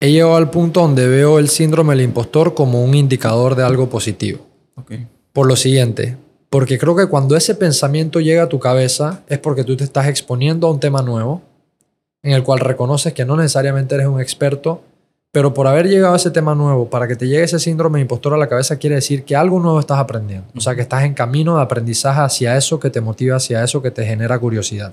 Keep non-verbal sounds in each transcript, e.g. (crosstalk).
he llegado al punto donde veo el síndrome del impostor como un indicador de algo positivo. Okay. Por lo siguiente, porque creo que cuando ese pensamiento llega a tu cabeza es porque tú te estás exponiendo a un tema nuevo en el cual reconoces que no necesariamente eres un experto, pero por haber llegado a ese tema nuevo, para que te llegue ese síndrome de impostor a la cabeza, quiere decir que algo nuevo estás aprendiendo. O sea, que estás en camino de aprendizaje hacia eso que te motiva, hacia eso que te genera curiosidad.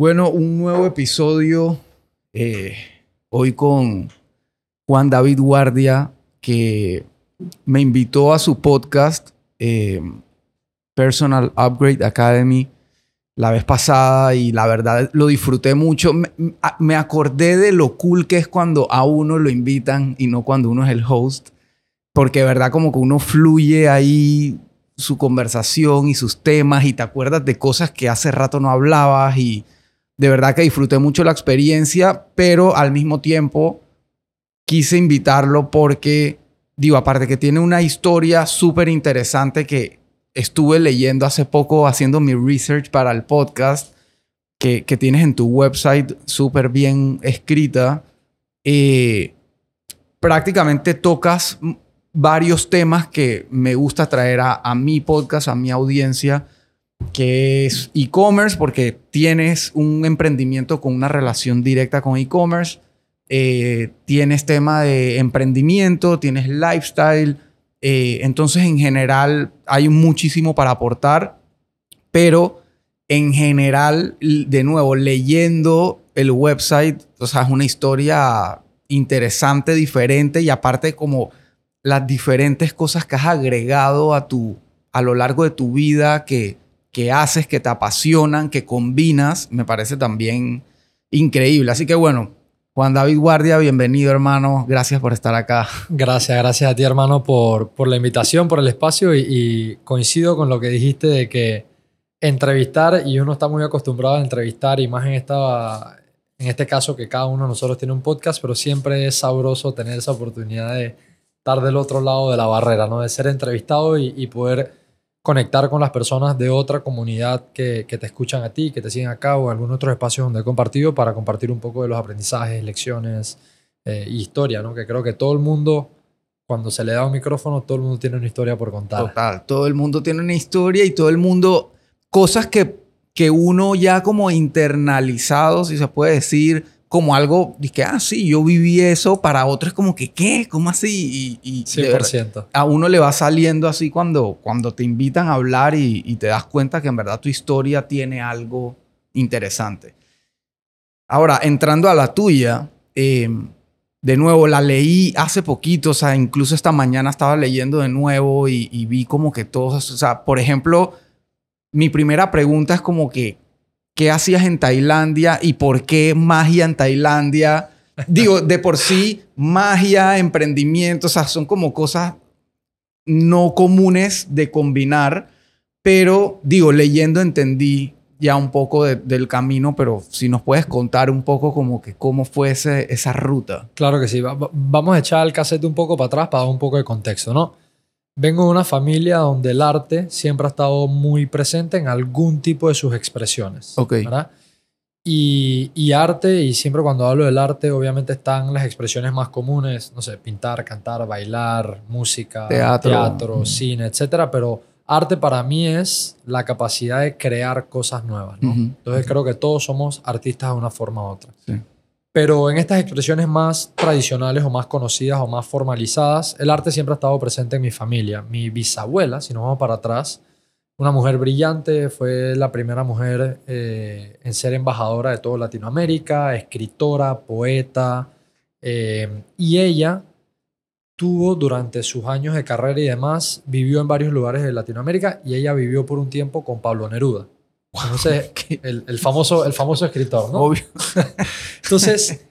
Bueno, un nuevo episodio eh, hoy con Juan David Guardia, que me invitó a su podcast eh, Personal Upgrade Academy la vez pasada y la verdad lo disfruté mucho. Me, me, acordé de lo cool que es cuando a uno lo invitan y no cuando uno es el host, porque verdad como que uno fluye ahí su conversación y sus temas y te acuerdas de cosas que hace rato no hablabas y de verdad que disfruté mucho la experiencia, pero al mismo tiempo quise invitarlo porque, digo, aparte que tiene una historia súper interesante que estuve leyendo hace poco haciendo mi research para el podcast que, que tienes en tu website súper bien escrita. Eh, prácticamente tocas varios temas que me gusta traer a, a mi podcast, a mi audiencia que es e-commerce, porque tienes un emprendimiento con una relación directa con e-commerce, eh, tienes tema de emprendimiento, tienes lifestyle, eh, entonces en general hay muchísimo para aportar, pero en general, de nuevo, leyendo el website, o sea, es una historia interesante, diferente y aparte como las diferentes cosas que has agregado a tu a lo largo de tu vida que que haces, que te apasionan, que combinas, me parece también increíble. Así que bueno, Juan David Guardia, bienvenido hermano, gracias por estar acá. Gracias, gracias a ti hermano por, por la invitación, por el espacio y, coincido con lo que dijiste de que entrevistar, y uno está muy acostumbrado a entrevistar, y más en, esta, en este caso que cada uno de nosotros tiene un podcast, pero siempre es sabroso tener esa oportunidad de estar del otro lado de la barrera, ¿no? de ser entrevistado y, y poder conectar con las personas de otra comunidad que, que, te escuchan a ti, que te siguen acá o algún otro espacio donde he compartido para compartir un poco de los aprendizajes, lecciones eh, historia, ¿no? Que creo que todo el mundo, cuando se le da un micrófono, todo el mundo tiene una historia por contar. Total, todo el mundo tiene una historia y todo el mundo, cosas que, que uno ya como internalizado, si se puede decir, como algo que, ah, sí, yo viví eso, para otros como que, ¿qué? ¿Cómo así? Y, y 100%. a uno le va saliendo así cuando, cuando te invitan a hablar y, y, te das cuenta que en verdad tu historia tiene algo interesante. Ahora, entrando a la tuya, eh, de nuevo, la leí hace poquito, o sea, incluso esta mañana estaba leyendo de nuevo y, y vi como que todos, o sea, por ejemplo, mi primera pregunta es como que, ¿qué hacías en Tailandia y por qué magia en Tailandia? Digo, de por sí, magia, emprendimiento, o sea, son como cosas no comunes de combinar, pero digo, leyendo entendí ya un poco de, del camino, pero si nos puedes contar un poco como que cómo fue ese, esa ruta. Claro que sí, va, vamos a echar el cassette un poco para atrás para dar un poco de contexto, ¿no? Vengo de una familia donde el arte siempre ha estado muy presente en algún tipo de sus expresiones. Ok. ¿verdad? Y, y, arte, y siempre cuando hablo del arte, obviamente están las expresiones más comunes, no sé, pintar, cantar, bailar, música, teatro, teatro mm. cine, etcétera. Pero arte para mí es la capacidad de crear cosas nuevas, ¿no? Uh -huh. Entonces creo que todos somos artistas de una forma u otra. Sí. Pero en estas expresiones más tradicionales o más conocidas o más formalizadas, el arte siempre ha estado presente en mi familia. Mi bisabuela, si nos vamos para atrás, una mujer brillante, fue la primera mujer eh, en ser embajadora de toda Latinoamérica, escritora, poeta, eh, y ella tuvo durante sus años de carrera y demás, vivió en varios lugares de Latinoamérica y ella vivió por un tiempo con Pablo Neruda. Entonces, (laughs) el, el, famoso, el famoso escritor, ¿no? Obvio. (laughs) Entonces,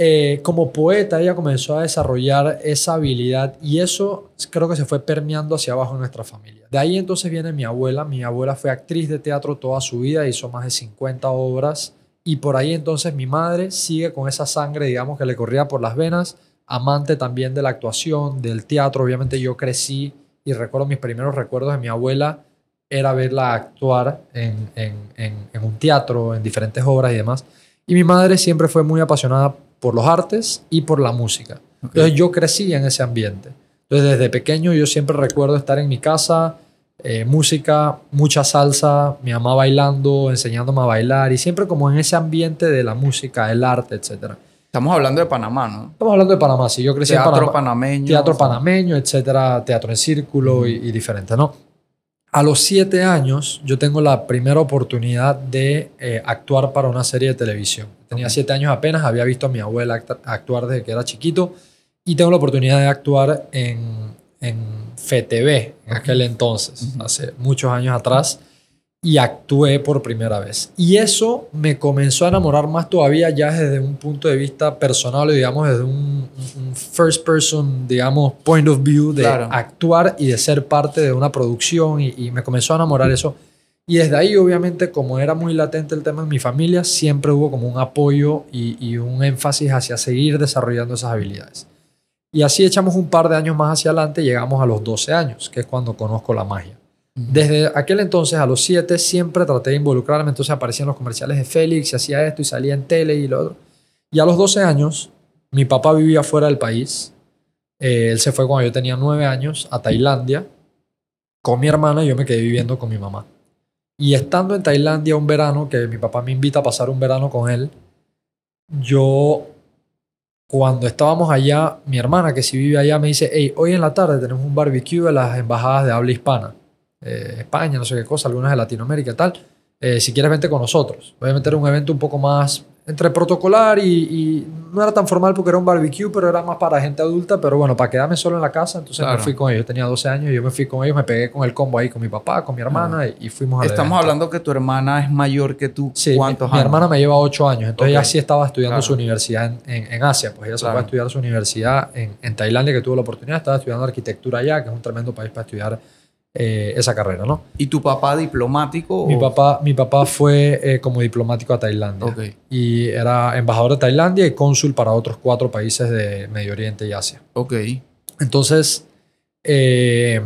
eh, como poeta, ella comenzó a desarrollar esa habilidad y eso creo que se fue permeando hacia abajo en nuestra familia. De ahí entonces viene mi abuela. Mi abuela fue actriz de teatro toda su vida, hizo más de 50 obras y por ahí entonces mi madre sigue con esa sangre, digamos, que le corría por las venas amante también de la actuación, del teatro. Obviamente yo crecí y recuerdo mis primeros recuerdos de mi abuela era verla actuar en, en, en, un teatro, en diferentes obras y demás. Y mi madre siempre fue muy apasionada por los artes y por la música. Entonces yo crecí en ese ambiente. Entonces desde pequeño yo siempre recuerdo estar en mi casa, eh, música, mucha salsa, mi mamá bailando, enseñándome a bailar y siempre como en ese ambiente de la música, el arte, etc. Estamos hablando de Panamá, ¿no? Estamos hablando de Panamá, sí. Yo crecí teatro en Panamá. panameño. Teatro panameño, etcétera, teatro en círculo y, y diferente, ¿no? A los siete años yo tengo la primera oportunidad de eh, actuar para una serie de televisión. Tenía siete años apenas, había visto a mi abuela actuar desde que era chiquito y tengo la oportunidad de actuar en, en FTV en aquel entonces, hace muchos años atrás y actué por primera vez. Y eso me comenzó a enamorar más todavía ya desde un punto de vista personal, digamos, desde un, first person, digamos, point of view de actuar y de ser parte de una producción y, me comenzó a enamorar eso. Y desde ahí, obviamente, como era muy latente el tema en mi familia, siempre hubo como un apoyo y, y un énfasis hacia seguir desarrollando esas habilidades. Y así echamos un par de años más hacia adelante, llegamos a los 12 años, que es cuando conozco la magia. Desde aquel entonces a los 7 siempre traté de involucrarme, entonces aparecían los comerciales de Félix y hacía esto y salía en tele y lo otro. Y a los 12 años, mi papá vivía fuera del país. Eh, él se fue cuando yo tenía 9 años a Tailandia con mi hermana y yo me quedé viviendo con mi mamá. Y estando en Tailandia un verano, que mi papá me invita a pasar un verano con él, yo, cuando estábamos allá, mi hermana que si vive allá me dice, hey, hoy en la tarde tenemos un barbecue de las embajadas de habla hispana. Eh, España, no sé qué cosa, algunas de Latinoamérica y tal. Eh, si quieres, vente con nosotros. Voy a meter un evento un poco más entre protocolar y, no era tan formal porque era un barbecue, pero era más para gente adulta. Pero bueno, para quedarme solo en la casa, entonces me fui con ellos. Yo tenía 12 años y yo me fui con ellos, me pegué con el combo ahí con mi papá, con mi hermana y, fuimos a Estamos hablando que tu hermana es mayor que tú. Sí, ¿Cuántos mi, mi hermana me lleva 8 años, entonces ella sí estaba estudiando su universidad en, en, Asia. Pues ella se fue a estudiar su universidad en, en Tailandia, que tuvo la oportunidad, estaba estudiando arquitectura allá, que es un tremendo país para estudiar eh, esa carrera, ¿no? ¿Y tu papá diplomático? Mi, papá, mi papá fue eh, como diplomático a Tailandia. Y era embajador de Tailandia y cónsul para otros cuatro países de Medio Oriente y Asia. Ok. Entonces, eh,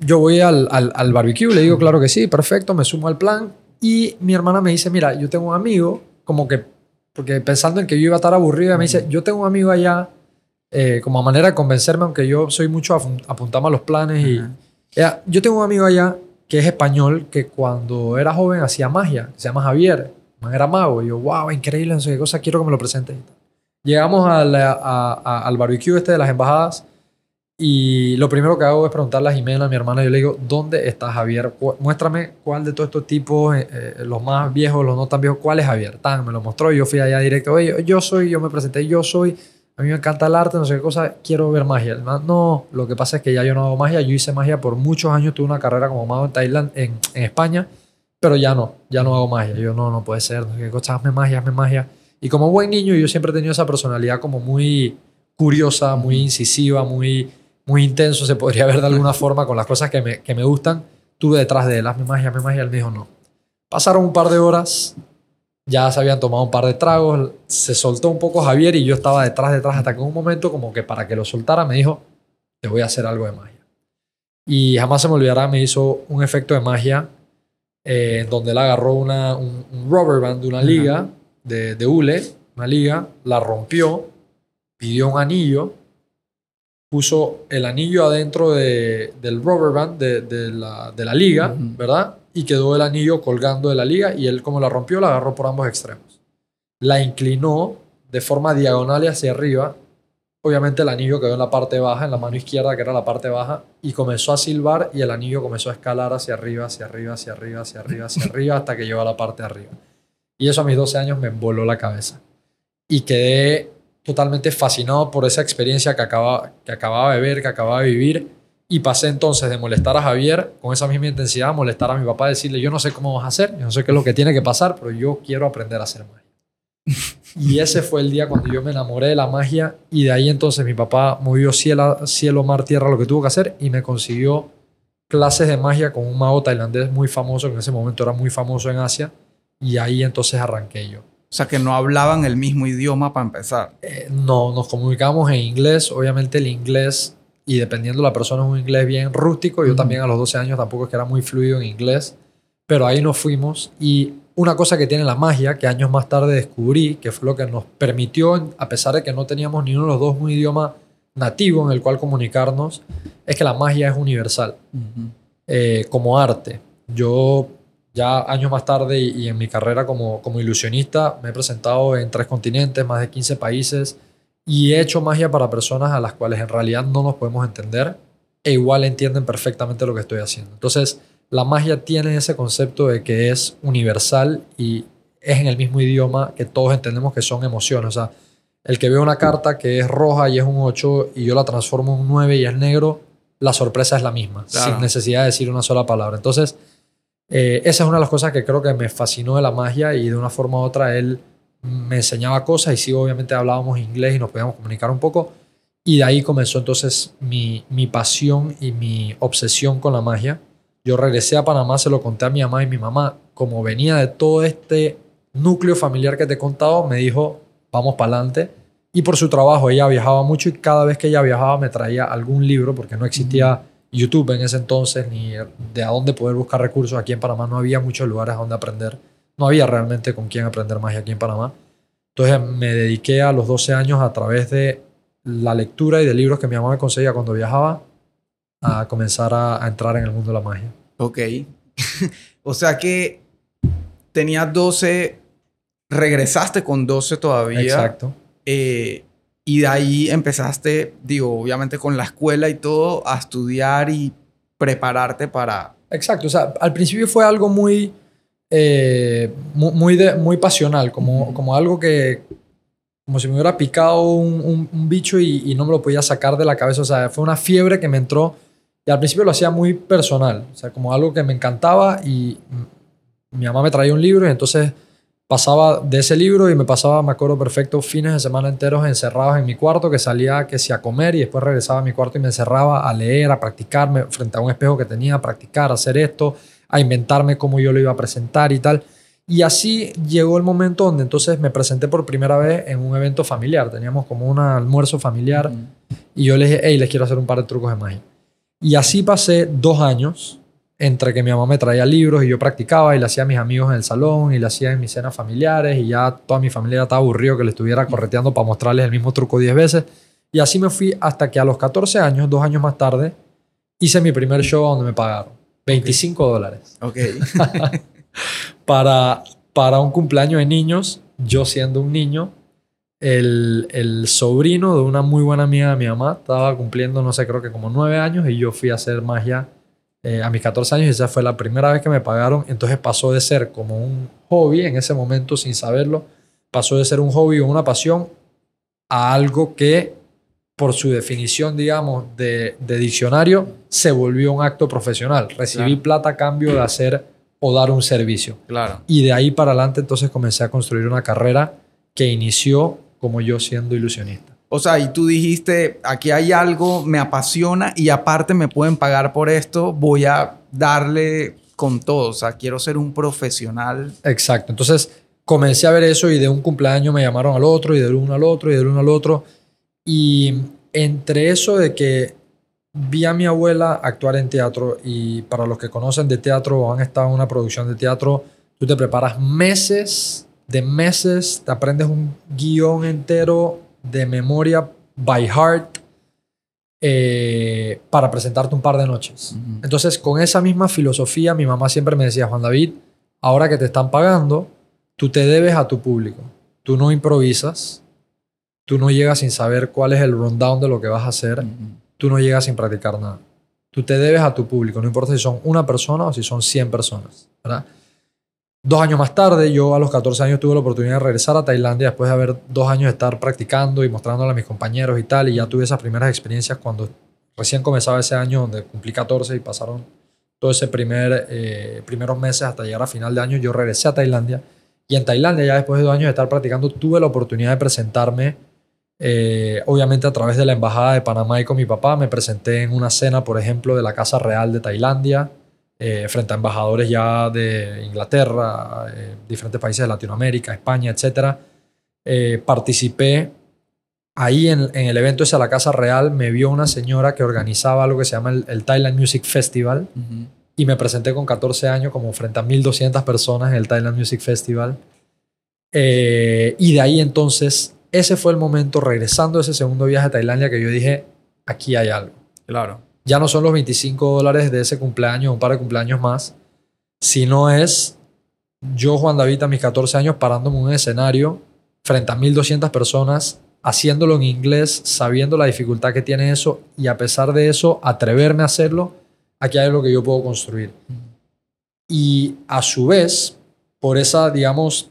yo voy al, al, al, barbecue, le digo, (clears throat) claro que sí, perfecto, me sumo al plan. Y mi hermana me dice, mira, yo tengo un amigo, como que, porque pensando en que yo iba a estar aburrida, me dice, yo tengo un amigo allá, como a manera de convencerme, aunque yo soy mucho apuntamos a los planes y yo tengo un amigo allá que es español que cuando era joven hacía magia, se llama Javier, era mago. Y yo, wow, increíble, no sé qué cosa, quiero que me lo presentes. Llegamos al, al barbecue este de las embajadas y lo primero que hago es preguntarle a Jimena, a mi hermana, yo le digo, ¿dónde está Javier? Muéstrame cuál de todos estos tipos, eh, eh, los más viejos, los no tan viejos, cuál es Javier. Tan, me lo mostró y yo fui allá directo, yo soy, yo me presenté, yo soy a mí me encanta el arte, no sé qué cosa, quiero ver magia. No, lo que pasa es que ya yo no hago magia, yo hice magia por muchos años, tuve una carrera como mago en Tailandia, en, en, España, pero ya no, ya no hago magia. Yo no, no puede ser, no sé qué cosa, hazme magia, hazme magia. Y como buen niño, yo siempre he tenido esa personalidad como muy curiosa, muy incisiva, muy, muy intenso, se podría ver de alguna (laughs) forma con las cosas que me, que me gustan. Tuve detrás de él, hazme magia, hazme magia, él me dijo no. Pasaron un par de horas, ya se habían tomado un par de tragos, se soltó un poco Javier y yo estaba detrás, detrás, hasta que en un momento como que para que lo soltara me dijo, te voy a hacer algo de magia. Y jamás se me olvidará, me hizo un efecto de magia eh, en donde él agarró una, un, rubber band de una liga de, de hule, una liga, la rompió, pidió un anillo, puso el anillo adentro de, del rubber band de, de, la, de la, liga, ¿verdad? Y quedó el anillo colgando de la liga y él como la rompió la agarró por ambos extremos. La inclinó de forma diagonal y hacia arriba. Obviamente el anillo quedó en la parte baja, en la mano izquierda que era la parte baja y comenzó a silbar y el anillo comenzó a escalar hacia arriba, hacia arriba, hacia arriba, hacia arriba, hacia arriba hasta que llegó a la parte de arriba. Y eso a mis 12 años me voló la cabeza. Y quedé totalmente fascinado por esa experiencia que acababa, que acababa de ver, que acababa de vivir y pasé entonces de molestar a Javier con esa misma intensidad, molestar a mi papá, decirle, yo no sé cómo vas a hacer, yo no sé qué es lo que tiene que pasar, pero yo quiero aprender a hacer magia. (laughs) y ese fue el día cuando yo me enamoré de la magia y de ahí entonces mi papá movió cielo, cielo, mar, tierra, lo que tuvo que hacer y me consiguió clases de magia con un mago tailandés muy famoso, que en ese momento era muy famoso en Asia, y ahí entonces arranqué yo. O sea, que no hablaban el mismo idioma para empezar. Eh, no, nos comunicamos en inglés. Obviamente el inglés, y dependiendo de la persona, es un inglés bien rústico. Yo también a los 12 años tampoco es que era muy fluido en inglés. Pero ahí nos fuimos. Y una cosa que tiene la magia, que años más tarde descubrí, que fue lo que nos permitió, a pesar de que no teníamos ni uno de los dos un idioma nativo en el cual comunicarnos, es que la magia es universal. eh, como arte. Yo ya años más tarde y, y en mi carrera como, como ilusionista me he presentado en tres continentes, más de 15 países y he hecho magia para personas a las cuales en realidad no nos podemos entender e igual entienden perfectamente lo que estoy haciendo. Entonces, la magia tiene ese concepto de que es universal y es en el mismo idioma que todos entendemos que son emociones. O sea, el que ve una carta que es roja y es un 8 y yo la transformo en un 9 y es negro, la sorpresa es la misma, Claro. sin necesidad de decir una sola palabra. Entonces, eh, esa es una de las cosas que creo que me fascinó de la magia y de una forma u otra él me enseñaba cosas y sí, obviamente hablábamos inglés y nos podíamos comunicar un poco. Y de ahí comenzó entonces mi, mi pasión y mi obsesión con la magia. Yo regresé a Panamá, se lo conté a mi mamá y mi mamá, como venía de todo este núcleo familiar que te he contado, me dijo, vamos para adelante. Y por su trabajo, ella viajaba mucho y cada vez que ella viajaba me traía algún libro, porque no existía YouTube en ese entonces, ni de a dónde poder buscar recursos. Aquí en Panamá no había muchos lugares donde aprender. No había realmente con quién aprender magia aquí en Panamá. Entonces me dediqué a los 12 años a través de la lectura y de libros que mi mamá me conseguía cuando viajaba a comenzar a, a entrar en el mundo de la magia. Ok. (laughs) o sea que tenías 12, regresaste con 12 todavía. Exacto. eh, y de ahí empezaste, digo, obviamente con la escuela y todo, a estudiar y prepararte para... Exacto. O sea, al principio fue algo muy, eh, mu- muy, de- muy pasional, como, como algo que, como si me hubiera picado un, un- un bicho y, y no me lo podía sacar de la cabeza. O sea, fue una fiebre que me entró y al principio lo hacía muy personal. O sea, como algo que me encantaba y mi mamá me traía un libro y entonces pasaba de ese libro y me pasaba, me acuerdo perfecto, fines de semana enteros encerrados en mi cuarto, que salía que si a comer y después regresaba a mi cuarto y me encerraba a leer, a practicarme frente a un espejo que tenía, a practicar, a hacer esto, a inventarme cómo yo lo iba a presentar y tal. Y así llegó el momento donde entonces me presenté por primera vez en un evento familiar. Teníamos como un almuerzo familiar y yo le dije, hey, les quiero hacer un par de trucos de magia. Y así pasé dos años entre que mi mamá me traía libros y yo practicaba y le hacía a mis amigos en el salón y le hacía en mis cenas familiares y ya toda mi familia estaba aburrido que le estuviera correteando para mostrarles el mismo truco 10 veces. Y así me fui hasta que a los 14 años, dos años más tarde, hice mi primer show donde me pagaron 25 dólares Ok. (laughs) para, para un cumpleaños de niños, yo siendo un niño, el, el sobrino de una muy buena amiga de mi mamá estaba cumpliendo, no sé, creo que como nueve años y yo fui a hacer magia eh, a mis 14 años y esa fue la primera vez que me pagaron. Entonces pasó de ser como un hobby en ese momento sin saberlo, pasó de ser un hobby o una pasión a algo que por su definición, digamos, de, de diccionario, se volvió un acto profesional. Recibí Claro. plata a cambio de hacer o dar un servicio. Claro. Y de ahí para adelante entonces comencé a construir una carrera que inició como yo siendo ilusionista. O sea, y tú dijiste, aquí hay algo, me apasiona y aparte me pueden pagar por esto, voy a darle con todo. O sea, quiero ser un profesional. Exacto. Entonces comencé a ver eso y de un cumpleaños me llamaron al otro y del uno al otro y del uno al otro. Y entre eso de que vi a mi abuela actuar en teatro y para los que conocen de teatro o han estado en una producción de teatro, tú te preparas meses de meses, te aprendes un guion entero de memoria by heart eh, para presentarte un par de noches. Entonces, con esa misma filosofía, mi mamá siempre me decía, Juan David, ahora que te están pagando, tú te debes a tu público. Tú no improvisas, tú no llegas sin saber cuál es el rundown de lo que vas a hacer, tú no llegas sin practicar nada. Tú te debes a tu público, no importa si son una persona o si son 100 personas. ¿verdad? Dos años más tarde, yo a los 14 años tuve la oportunidad de regresar a Tailandia después de haber dos años de estar practicando y mostrándole a mis compañeros y tal. Y ya tuve esas primeras experiencias cuando recién comenzaba ese año donde cumplí 14 y pasaron todo ese primer, eh, primeros meses hasta llegar a final de año. Yo regresé a Tailandia y en Tailandia ya después de dos años de estar practicando tuve la oportunidad de presentarme eh, obviamente a través de la embajada de Panamá y con mi papá me presenté en una cena, por ejemplo, de la Casa Real de Tailandia. eh, frente a embajadores ya de Inglaterra, eh, diferentes países de Latinoamérica, España, etc. Eh, participé ahí en, en el evento ese a la Casa Real, me vio una señora que organizaba algo que se llama el, el Thailand Music Festival y me presenté con 14 años como frente a 1200 personas en el Thailand Music Festival. Y de ahí entonces, ese fue el momento, regresando a ese segundo viaje a Tailandia, que yo dije, aquí hay algo. Claro. Ya no son los 25 dólares de ese cumpleaños, un par de cumpleaños más, sino es yo, Juan David, a mis 14 años, parándome en un escenario frente a 1200 personas, haciéndolo en inglés, sabiendo la dificultad que tiene eso, y a pesar de eso, atreverme a hacerlo, aquí hay algo que yo puedo construir. Y a su vez, por esa, digamos,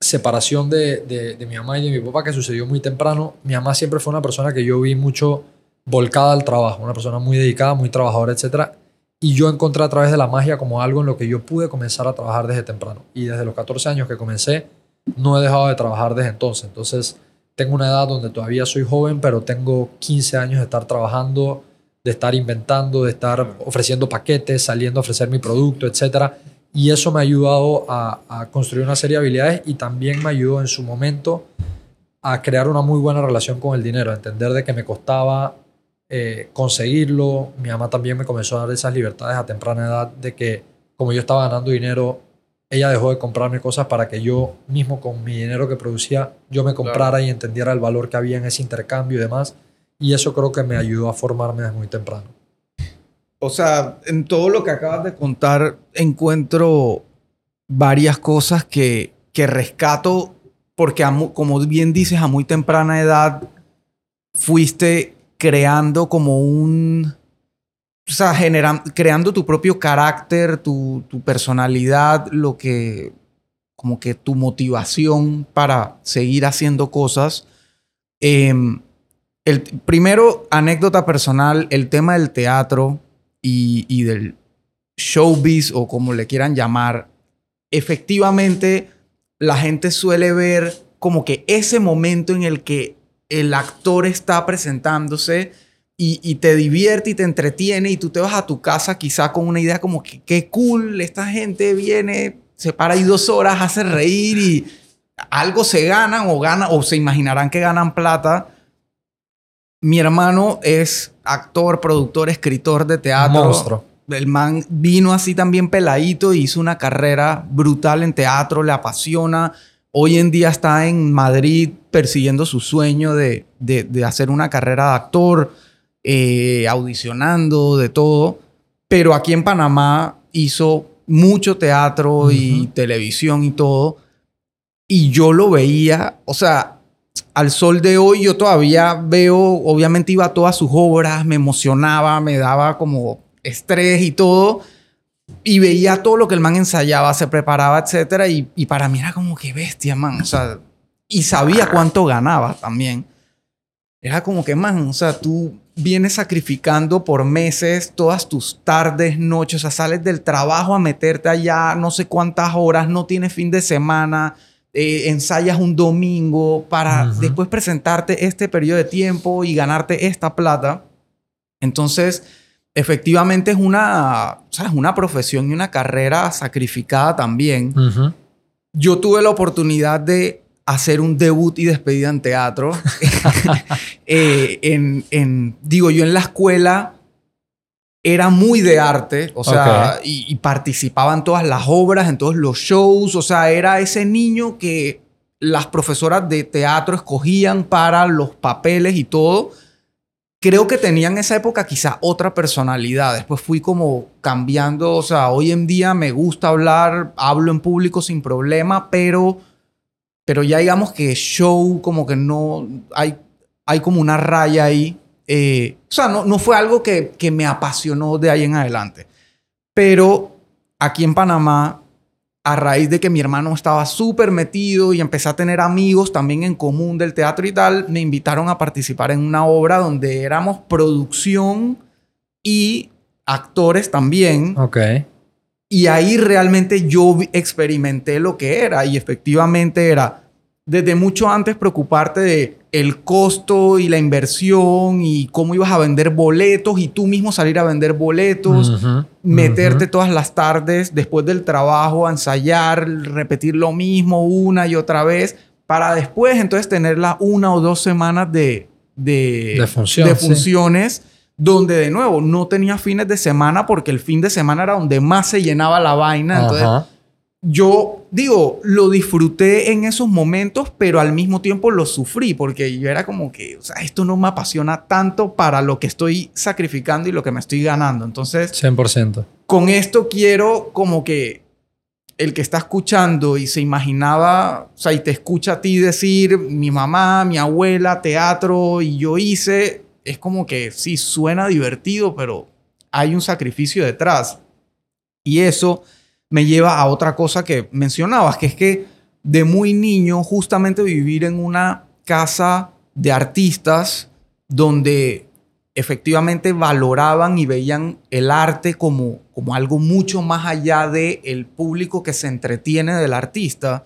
separación de, de, de mi mamá y de mi papá que sucedió muy temprano, mi mamá siempre fue una persona que yo vi mucho volcada al trabajo, una persona muy dedicada, muy trabajadora, etc. Y yo encontré a través de la magia como algo en lo que yo pude comenzar a trabajar desde temprano. Y desde los 14 años que comencé, no he dejado de trabajar desde entonces. Entonces, tengo una edad donde todavía soy joven, pero tengo 15 años de estar trabajando, de estar inventando, de estar ofreciendo paquetes, saliendo a ofrecer mi producto, etc. Y eso me ha ayudado a, a construir una serie de habilidades y también me ayudó en su momento a crear una muy buena relación con el dinero, a entender de que me costaba eh, conseguirlo. Mi mamá también me comenzó a dar esas libertades a temprana edad de que como yo estaba ganando dinero, ella dejó de comprarme cosas para que yo mismo con mi dinero que producía, yo me comprara y entendiera el valor que había en ese intercambio y demás. Y eso creo que me ayudó a formarme desde muy temprano. O sea, en todo lo que acabas de contar encuentro varias cosas que, que rescato porque, como bien dices, a muy temprana edad fuiste creando como un... O sea, generan- creando tu propio carácter, tu, tu personalidad, lo que... como que tu motivación para seguir haciendo cosas. Em, el, primero, anécdota personal, el tema del teatro y, del showbiz o como le quieran llamar, efectivamente la gente suele ver como que ese momento en el que el actor está presentándose y, y te divierte y te entretiene y tú te vas a tu casa quizá con una idea como que qué cool, esta gente viene, se para ahí dos horas, hace reír y algo se ganan o ganan o se imaginarán que ganan plata. Mi hermano es actor, productor, escritor de teatro. Monstruo. El man vino así también peladito y hizo una carrera brutal en teatro, le apasiona. Hoy en día está en Madrid persiguiendo su sueño de, de- de hacer una carrera de actor, eh, audicionando, de todo. Pero aquí en Panamá hizo mucho teatro y televisión y todo. Y yo lo veía, o sea, al sol de hoy yo todavía veo, obviamente iba a todas sus obras, me emocionaba, me daba como estrés y todo. Y veía todo lo que el man ensayaba, se preparaba, etcétera. Y, y para mí era como que bestia, man. O sea, y sabía cuánto ganaba también. Era como que, man, o sea, tú vienes sacrificando por meses todas tus tardes, noches, o sea, sales del trabajo a meterte allá no sé cuántas horas, no tienes fin de semana, eh, ensayas un domingo para después presentarte este periodo de tiempo y ganarte esta plata. Entonces, efectivamente es una, ¿sabes? una profesión y una carrera sacrificada también. Yo tuve la oportunidad de hacer un debut y despedida en teatro. (laughs) Eh, en, en- digo, yo en la escuela era muy de arte, o sea, y, y participaba en todas las obras, en todos los shows, o sea, era ese niño que las profesoras de teatro escogían para los papeles y todo. Creo que tenía en esa época quizá otra personalidad. Después fui como cambiando, o sea, hoy en día me gusta hablar, hablo en público sin problema, pero, pero ya digamos que show como que no, hay, hay como una raya ahí. Eh, o sea, no, no fue algo que, que me apasionó de ahí en adelante. Pero aquí en Panamá, a raíz de que mi hermano estaba súper metido y empecé a tener amigos también en común del teatro y tal, me invitaron a participar en una obra donde éramos producción y actores también. Ok. Y ahí realmente yo experimenté lo que era y efectivamente era desde mucho antes preocuparte de el costo y la inversión y cómo ibas a vender boletos y tú mismo salir a vender boletos, meterte todas las tardes después del trabajo a ensayar, repetir lo mismo una y otra vez, para después entonces tenerla una o dos semanas de, de, De función, de sí. funciones. Donde de nuevo no tenía fines de semana porque el fin de semana era donde más se llenaba la vaina. Entonces. Yo digo, lo disfruté en esos momentos, pero al mismo tiempo lo sufrí porque yo era como que, o sea, esto no me apasiona tanto para lo que estoy sacrificando y lo que me estoy ganando. Entonces, 100%. con esto quiero como que el que está escuchando y se imaginaba, o sea, y te escucha a ti decir, mi mamá, mi abuela, teatro, y yo hice, es como que sí, suena divertido, pero hay un sacrificio detrás. Y eso me lleva a otra cosa que mencionabas, que es que de muy niño justamente vivir en una casa de artistas donde efectivamente valoraban y veían el arte como, como algo mucho más allá del el público que se entretiene del artista,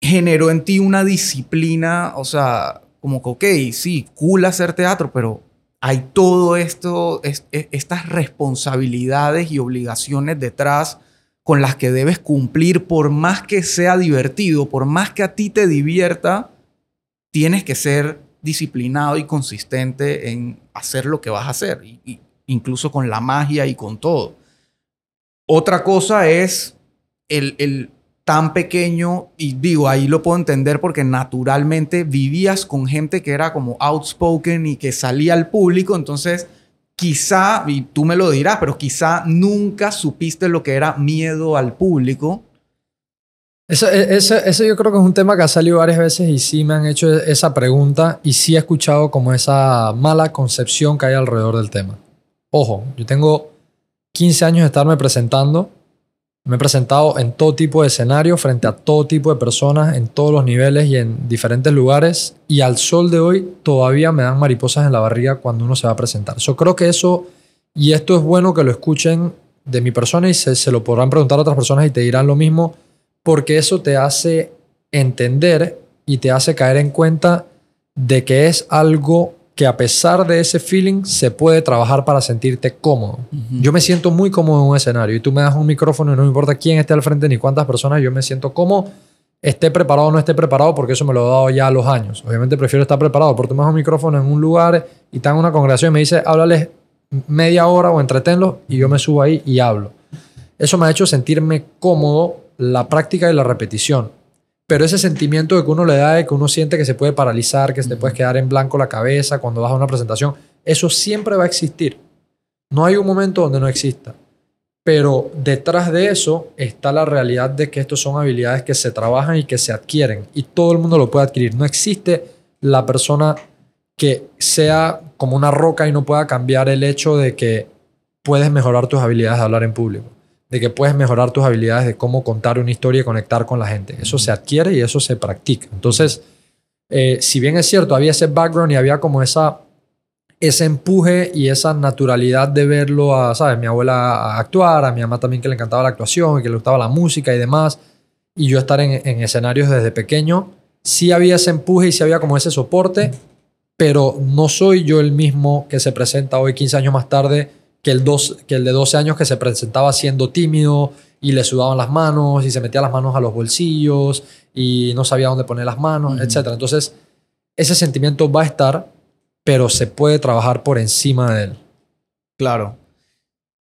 generó en ti una disciplina, o sea, como que, ok, sí, cool hacer teatro, pero hay todo esto, es- es- estas responsabilidades y obligaciones detrás con las que debes cumplir por más que sea divertido, por más que a ti te divierta, tienes que ser disciplinado y consistente en hacer lo que vas a hacer, incluso con la magia y con todo. Otra cosa es el tan pequeño, y digo, ahí lo puedo entender porque naturalmente vivías con gente que era como outspoken y que salía al público, entonces quizá, y tú me lo dirás, pero quizá nunca supiste lo que era miedo al público. Eso, e- eso, eso yo creo que es un tema que ha salido varias veces y sí me han hecho esa pregunta y sí he escuchado como esa mala concepción que hay alrededor del tema. Ojo, yo tengo 15 años de estarme presentando. Me he presentado en todo tipo de escenarios, frente a todo tipo de personas, en todos los niveles y en diferentes lugares. Y al sol de hoy todavía me dan mariposas en la barriga cuando uno se va a presentar. Yo creo que eso, y esto es bueno que lo escuchen de mi persona y se, se lo podrán preguntar a otras personas y te dirán lo mismo, porque eso te hace entender y te hace caer en cuenta de que es algo que a pesar de ese feeling se puede trabajar para sentirte cómodo. Yo me siento muy cómodo en un escenario y tú me das un micrófono y no me importa quién esté al frente ni cuántas personas, yo me siento cómodo, esté preparado o no esté preparado, porque eso me lo he dado ya a los años. Obviamente prefiero estar preparado, porque tú me das un micrófono en un lugar y están en una congregación y me dice, háblales media hora o entretenlos y yo me subo ahí y hablo. Eso me ha hecho sentirme cómodo la práctica y la repetición. Pero ese sentimiento de que uno le da, de que uno siente que se puede paralizar, que se te puede quedar en blanco la cabeza cuando vas a una presentación, eso siempre va a existir. No hay un momento donde no exista. Pero detrás de eso está la realidad de que estos son habilidades que se trabajan y que se adquieren. Y todo el mundo lo puede adquirir. No existe la persona que sea como una roca y no pueda cambiar el hecho de que puedes mejorar tus habilidades de hablar en público. De que puedes mejorar tus habilidades de cómo contar una historia y conectar con la gente. Eso se adquiere y eso se practica. Entonces, eh, si bien es cierto, había ese background y había como esa ese empuje y esa naturalidad de verlo a, ¿sabes? Mi abuela a actuar, a mi mamá también que le encantaba la actuación y que le gustaba la música y demás. Y yo estar en, en escenarios desde pequeño, sí había ese empuje y sí había como ese soporte, pero no soy yo el mismo que se presenta hoy 15 años más tarde que el, dos, que el de 12 años que se presentaba siendo tímido y le sudaban las manos y se metía las manos a los bolsillos y no sabía dónde poner las manos, Ujú. etc. Entonces, ese sentimiento va a estar, pero se puede trabajar por encima de él. Claro.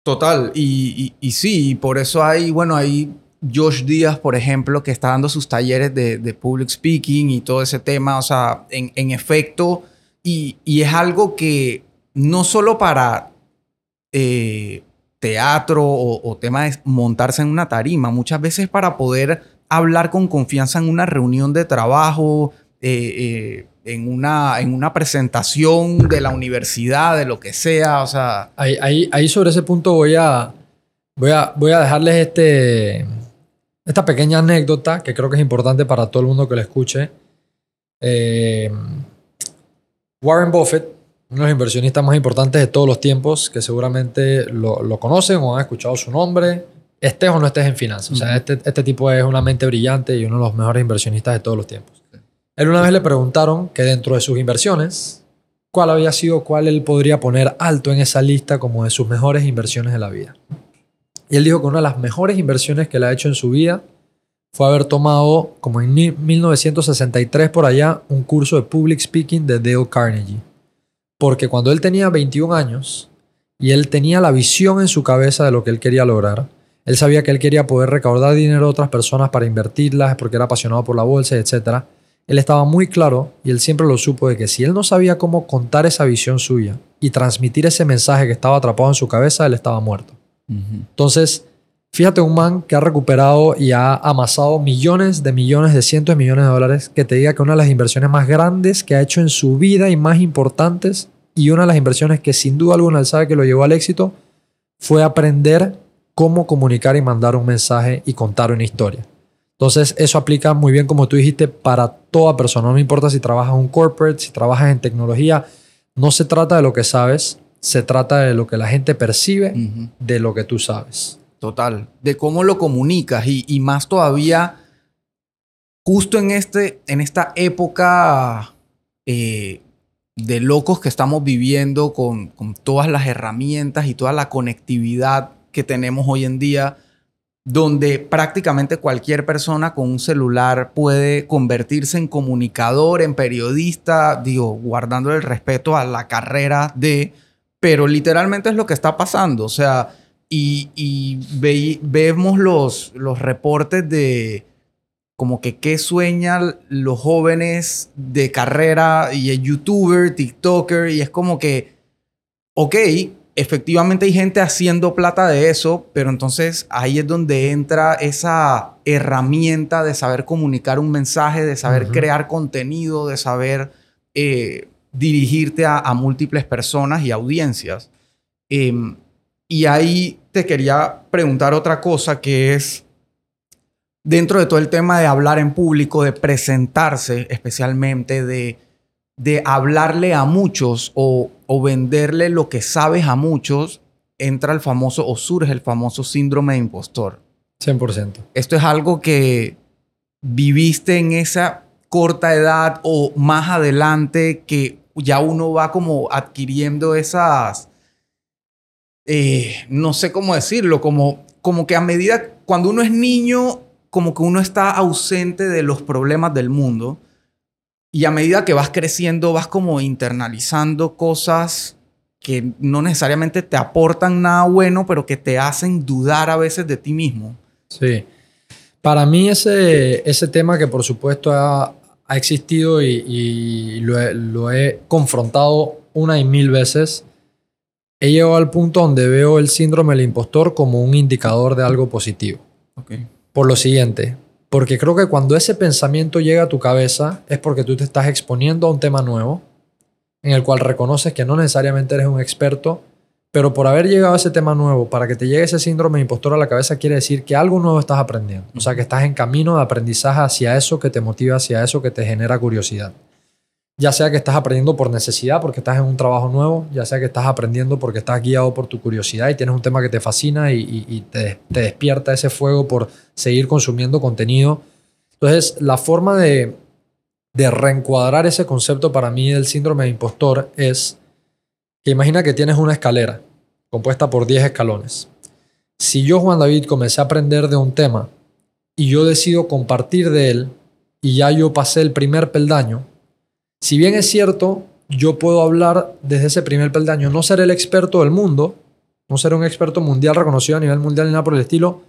Total. Y, y, y sí, por eso hay, bueno, hay Josh Díaz, por ejemplo, que está dando sus talleres de, de public speaking y todo ese tema. O sea, en, en efecto, y, y es algo que no solo para eh, teatro o, o tema de montarse en una tarima, muchas veces para poder hablar con confianza en una reunión de trabajo, eh, eh, en, una, en una presentación de la universidad, de lo que sea, o sea... Ahí, ahí, sobre ese punto voy a, voy a, voy a dejarles este, esta pequeña anécdota que creo que es importante para todo el mundo que lo escuche. Warren Buffett, uno de los inversionistas más importantes de todos los tiempos, que seguramente lo, lo conocen o han escuchado su nombre, estés o no estés en finanzas. O sea, este, este tipo es una mente brillante y uno de los mejores inversionistas de todos los tiempos. Él una vez le preguntaron que dentro de sus inversiones, cuál había sido, cuál él podría poner alto en esa lista como de sus mejores inversiones de la vida. Y él dijo que una de las mejores inversiones que le ha hecho en su vida fue haber tomado, como en 1963 por allá, un curso de public speaking de Dale Carnegie. Porque cuando él tenía 21 años y él tenía la visión en su cabeza de lo que él quería lograr, él sabía que él quería poder recaudar dinero a otras personas para invertirlas porque era apasionado por la bolsa, etc. Él estaba muy claro y él siempre lo supo de que si él no sabía cómo contar esa visión suya y transmitir ese mensaje que estaba atrapado en su cabeza, él estaba muerto. Entonces, Fíjate un man que ha recuperado y ha amasado millones de millones, de cientos de millones de dólares, que te diga que una de las inversiones más grandes que ha hecho en su vida y más importantes, y una de las inversiones que sin duda alguna él sabe que lo llevó al éxito, fue aprender cómo comunicar y mandar un mensaje y contar una historia. Entonces, eso aplica muy bien, como tú dijiste, para toda persona. No me importa si trabajas en un corporate, si trabajas en tecnología. No se trata de lo que sabes, se trata de lo que la gente percibe de lo que tú sabes. Total. De cómo lo comunicas y, más todavía justo en, este, en esta época eh, de locos que estamos viviendo con, con, todas las herramientas y toda la conectividad que tenemos hoy en día, donde prácticamente cualquier persona con un celular puede convertirse en comunicador, en periodista, digo, guardando el respeto a la carrera de, pero literalmente es lo que está pasando, o sea y, vemos los, los reportes de como que qué sueñan los jóvenes de carrera y el youtuber, tiktoker, y es como que, ok, efectivamente hay gente haciendo plata de eso, pero entonces ahí es donde entra esa herramienta de saber comunicar un mensaje, de saber crear contenido, de saber eh, dirigirte a, múltiples personas y audiencias. Em, y ahí te quería preguntar otra cosa que es, dentro de todo el tema de hablar en público, de presentarse especialmente, de, de hablarle a muchos o, o venderle lo que sabes a muchos, entra el famoso o surge el famoso síndrome de impostor. 100%. Esto es algo que viviste en esa corta edad o más adelante que ya uno va como adquiriendo esas eh, no sé cómo decirlo, como, como que a medida, cuando uno es niño, como que uno está ausente de los problemas del mundo. Y a medida que vas creciendo, vas como internalizando cosas que no necesariamente te aportan nada bueno, pero que te hacen dudar a veces de ti mismo. Sí. Para mí ese, ese tema que por supuesto ha, ha existido y, lo, lo, he confrontado una y mil veces, he llegado al punto donde veo el síndrome del impostor como un indicador de algo positivo. Por lo siguiente, porque creo que cuando ese pensamiento llega a tu cabeza es porque tú te estás exponiendo a un tema nuevo en el cual reconoces que no necesariamente eres un experto, pero por haber llegado a ese tema nuevo, para que te llegue ese síndrome de impostor a la cabeza, quiere decir que algo nuevo estás aprendiendo. O sea, que estás en camino de aprendizaje hacia eso que te motiva, hacia eso que te genera curiosidad ya sea que estás aprendiendo por necesidad, porque estás en un trabajo nuevo, ya sea que estás aprendiendo porque estás guiado por tu curiosidad y tienes un tema que te fascina y, te, despierta ese fuego por seguir consumiendo contenido. Entonces, la forma de, de reencuadrar ese concepto para mí del síndrome de impostor es que imagina que tienes una escalera compuesta por 10 escalones. Si yo, Juan David, comencé a aprender de un tema y yo decido compartir de él y ya yo pasé el primer peldaño, si bien es cierto, yo puedo hablar desde ese primer peldaño, no ser el experto del mundo, no ser un experto mundial reconocido a nivel mundial ni nada por el estilo,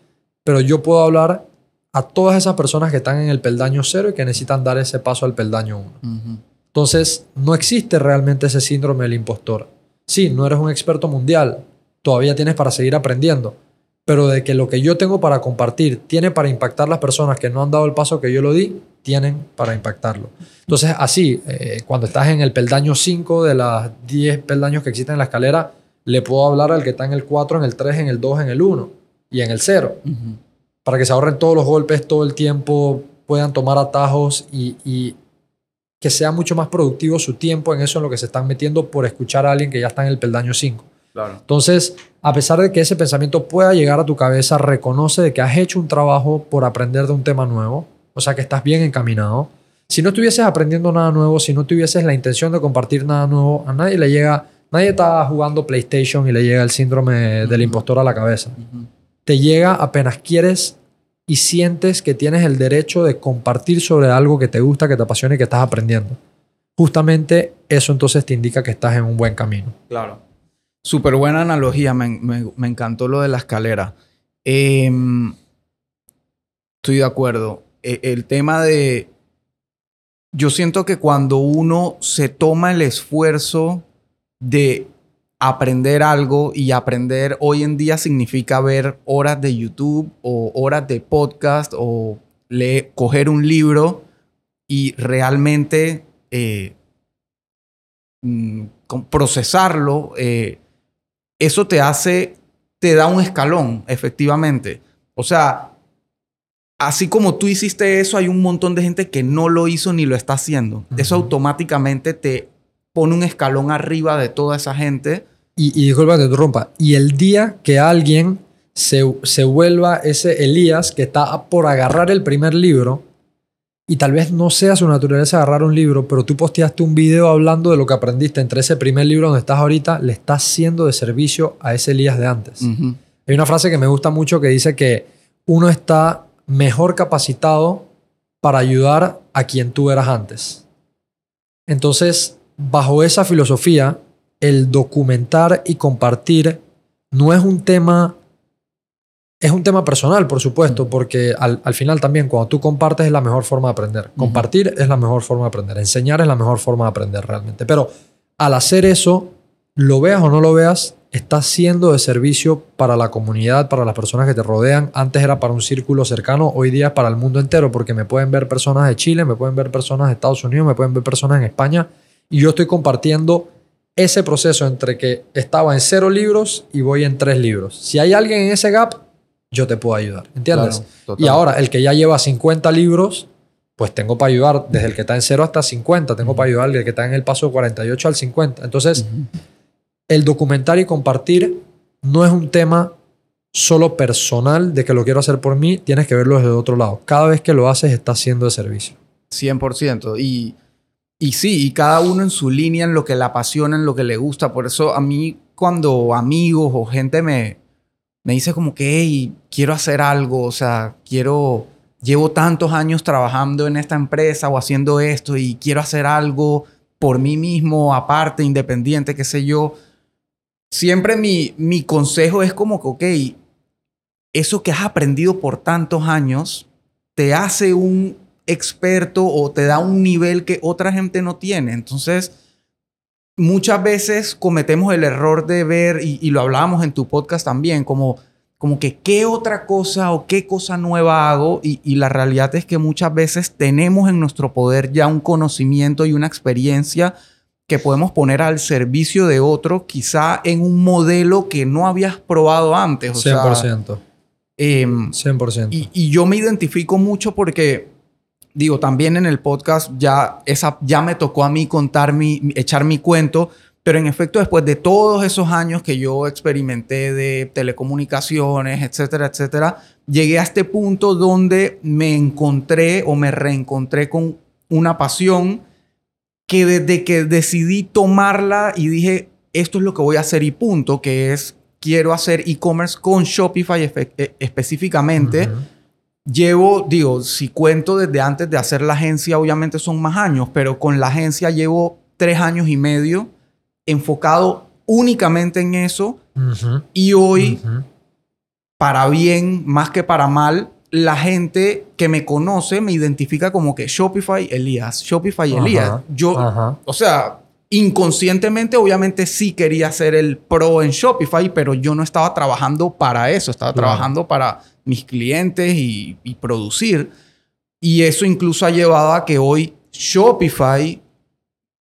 pero yo puedo hablar a todas esas personas que están en el peldaño cero y que necesitan dar ese paso al peldaño uno. Entonces, no existe realmente ese síndrome del impostor. Sí, no eres un experto mundial, todavía tienes para seguir aprendiendo, pero de que lo que yo tengo para compartir tiene para impactar las personas que no han dado el paso que yo lo di, tienen para impactarlo. Entonces, así, eh, cuando estás en el peldaño 5 de las 10 peldaños que existen en la escalera, le puedo hablar al que está en el 4, en el 3, en el 2, en el 1 y en el 0. Para que se ahorren todos los golpes todo el tiempo, puedan tomar atajos y, que sea mucho más productivo su tiempo en eso en lo que se están metiendo por escuchar a alguien que ya está en el peldaño 5. Entonces, a pesar de que ese pensamiento pueda llegar a tu cabeza, reconoce de que has hecho un trabajo por aprender de un tema nuevo, o sea que estás bien encaminado, Si no estuvieses aprendiendo nada nuevo, si no tuvieses la intención de compartir nada nuevo, a nadie le llega, nadie está jugando PlayStation y le llega el síndrome del impostor a la cabeza. Te llega apenas quieres y sientes que tienes el derecho de compartir sobre algo que te gusta, que te apasiona y que estás aprendiendo. Justamente eso entonces te indica que estás en un buen camino. Claro. Súper buena analogía, me, me- me encantó lo de la escalera. Em, estoy de acuerdo. E- el tema de... Yo siento que cuando uno se toma el esfuerzo de aprender algo y aprender hoy en día significa ver horas de YouTube o horas de podcast o coger un libro y realmente eh, mm, procesarlo, eh, eso te hace, te da un escalón, efectivamente. O sea, así como tú hiciste eso, hay un montón de gente que no lo hizo ni lo está haciendo. Eso automáticamente te pone un escalón arriba de toda esa gente. Y, y disculpa que te interrumpa. Y el día que alguien se, se vuelva ese Elías que está por agarrar el primer libro, y tal vez no sea su naturaleza agarrar un libro, pero tú posteaste un video hablando de lo que aprendiste entre ese primer libro donde estás ahorita, le estás haciendo de servicio a ese Elías de antes. Hay una frase que me gusta mucho que dice que uno está mejor capacitado para ayudar a quien tú eras antes. Entonces, bajo esa filosofía, el documentar y compartir no es un tema, es un tema personal, por supuesto, porque al, al final también cuando tú compartes es la mejor forma de aprender. Compartir es la mejor forma de aprender. Enseñar es la mejor forma de aprender realmente. Pero al hacer eso, lo veas o no lo veas, estás siendo de servicio para la comunidad, para las personas que te rodean. Antes era para un círculo cercano, hoy día es para el mundo entero, porque me pueden ver personas de Chile, me pueden ver personas de Estados Unidos, me pueden ver personas en España, y yo estoy compartiendo ese proceso entre que estaba en cero libros y voy en tres libros. Si hay alguien en ese gap, yo te puedo ayudar, ¿entiendes? Claro. Y ahora, el que ya lleva 50 libros, pues tengo para ayudar desde el que está en 0 hasta 50. Tengo para ayudar al que está en el paso 48 al 50. Entonces, el documentar y compartir no es un tema solo personal de que lo quiero hacer por mí, tienes que verlo desde otro lado. Cada vez que lo haces, estás siendo de servicio. 100%. Y, y sí, y cada uno en su línea, en lo que le apasiona, en lo que le gusta. Por eso a mí, cuando amigos o gente me, me dice como que, hey, quiero hacer algo, o sea, quiero, llevo tantos años trabajando en esta empresa o haciendo esto y quiero hacer algo por mí mismo, aparte, independiente, qué sé yo. Siempre mi, mi consejo es como que, ok, eso que has aprendido por tantos años te hace un experto o te da un nivel que otra gente no tiene. Entonces, muchas veces cometemos el error de ver, y, lo hablábamos en tu podcast también, como, como que qué otra cosa o qué cosa nueva hago. Y la realidad es que muchas veces tenemos en nuestro poder ya un conocimiento y una experiencia que podemos poner al servicio de otro, quizá en un modelo que no habías probado antes. O sea, 100%. em, 100%. y, y yo me identifico mucho porque, digo, también en el podcast ya, esa, ya me tocó a mí contar mi- echar mi cuento, pero en efecto, después de todos esos años que yo experimenté de telecomunicaciones, etcétera, etcétera, llegué a este punto donde me encontré o me reencontré con una pasión que desde que decidí tomarla y dije, esto es lo que voy a hacer y punto, que es, quiero hacer e-commerce con Shopify efe- e- específicamente. Llevo, digo, si cuento desde antes de hacer la agencia, obviamente son más años, pero con la agencia llevo tres años y medio enfocado únicamente en eso y hoy, para bien más que para mal, la gente que me conoce me identifica como que Shopify Elías, Shopify Ajá, Elías. Yo, Ajá. o sea, inconscientemente obviamente sí quería ser el pro en Shopify, pero yo no estaba trabajando para eso, estaba Claro. trabajando para mis clientes y, y producir. Y eso incluso ha llevado a que hoy Shopify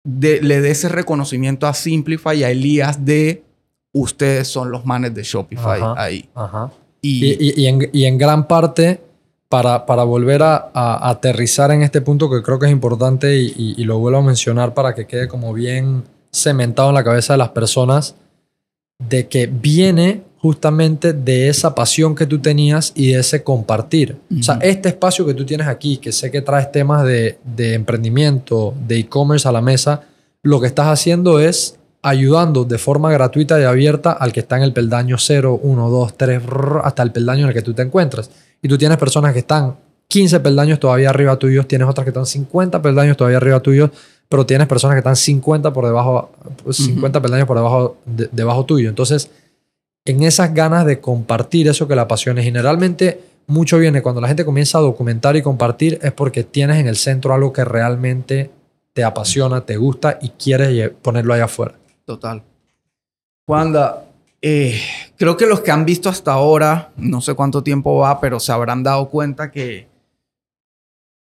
de- le dé ese reconocimiento a Simplify y a Elías de ustedes son los manes de Shopify Ajá. ahí. Ajá. Y, Y, en, y en gran parte, para, para volver a, a aterrizar en este punto que creo que es importante y, lo vuelvo a mencionar para que quede como bien cementado en la cabeza de las personas, de que viene justamente de esa pasión que tú tenías y de ese compartir. O sea, este espacio que tú tienes aquí, que sé que traes temas de, de emprendimiento, de e-commerce a la mesa, lo que estás haciendo es ayudando de forma gratuita y abierta al que está en el peldaño 0, 1, 2, 3, hasta el peldaño en el que tú te encuentras. Y tú tienes personas que están 15 peldaños todavía arriba tuyos, tienes otras que están 50 peldaños todavía arriba tuyos, pero tienes personas que están 50 por debajo, pues, 50 peldaños por debajo, de- debajo tuyo. Entonces, en esas ganas de compartir eso que la apasiona. Generalmente, mucho viene cuando la gente comienza a documentar y compartir, es porque tienes en el centro algo que realmente te apasiona, te gusta y quieres ponerlo allá afuera. Total. Wanda, eh, creo que los que han visto hasta ahora, no sé cuánto tiempo va, pero se habrán dado cuenta que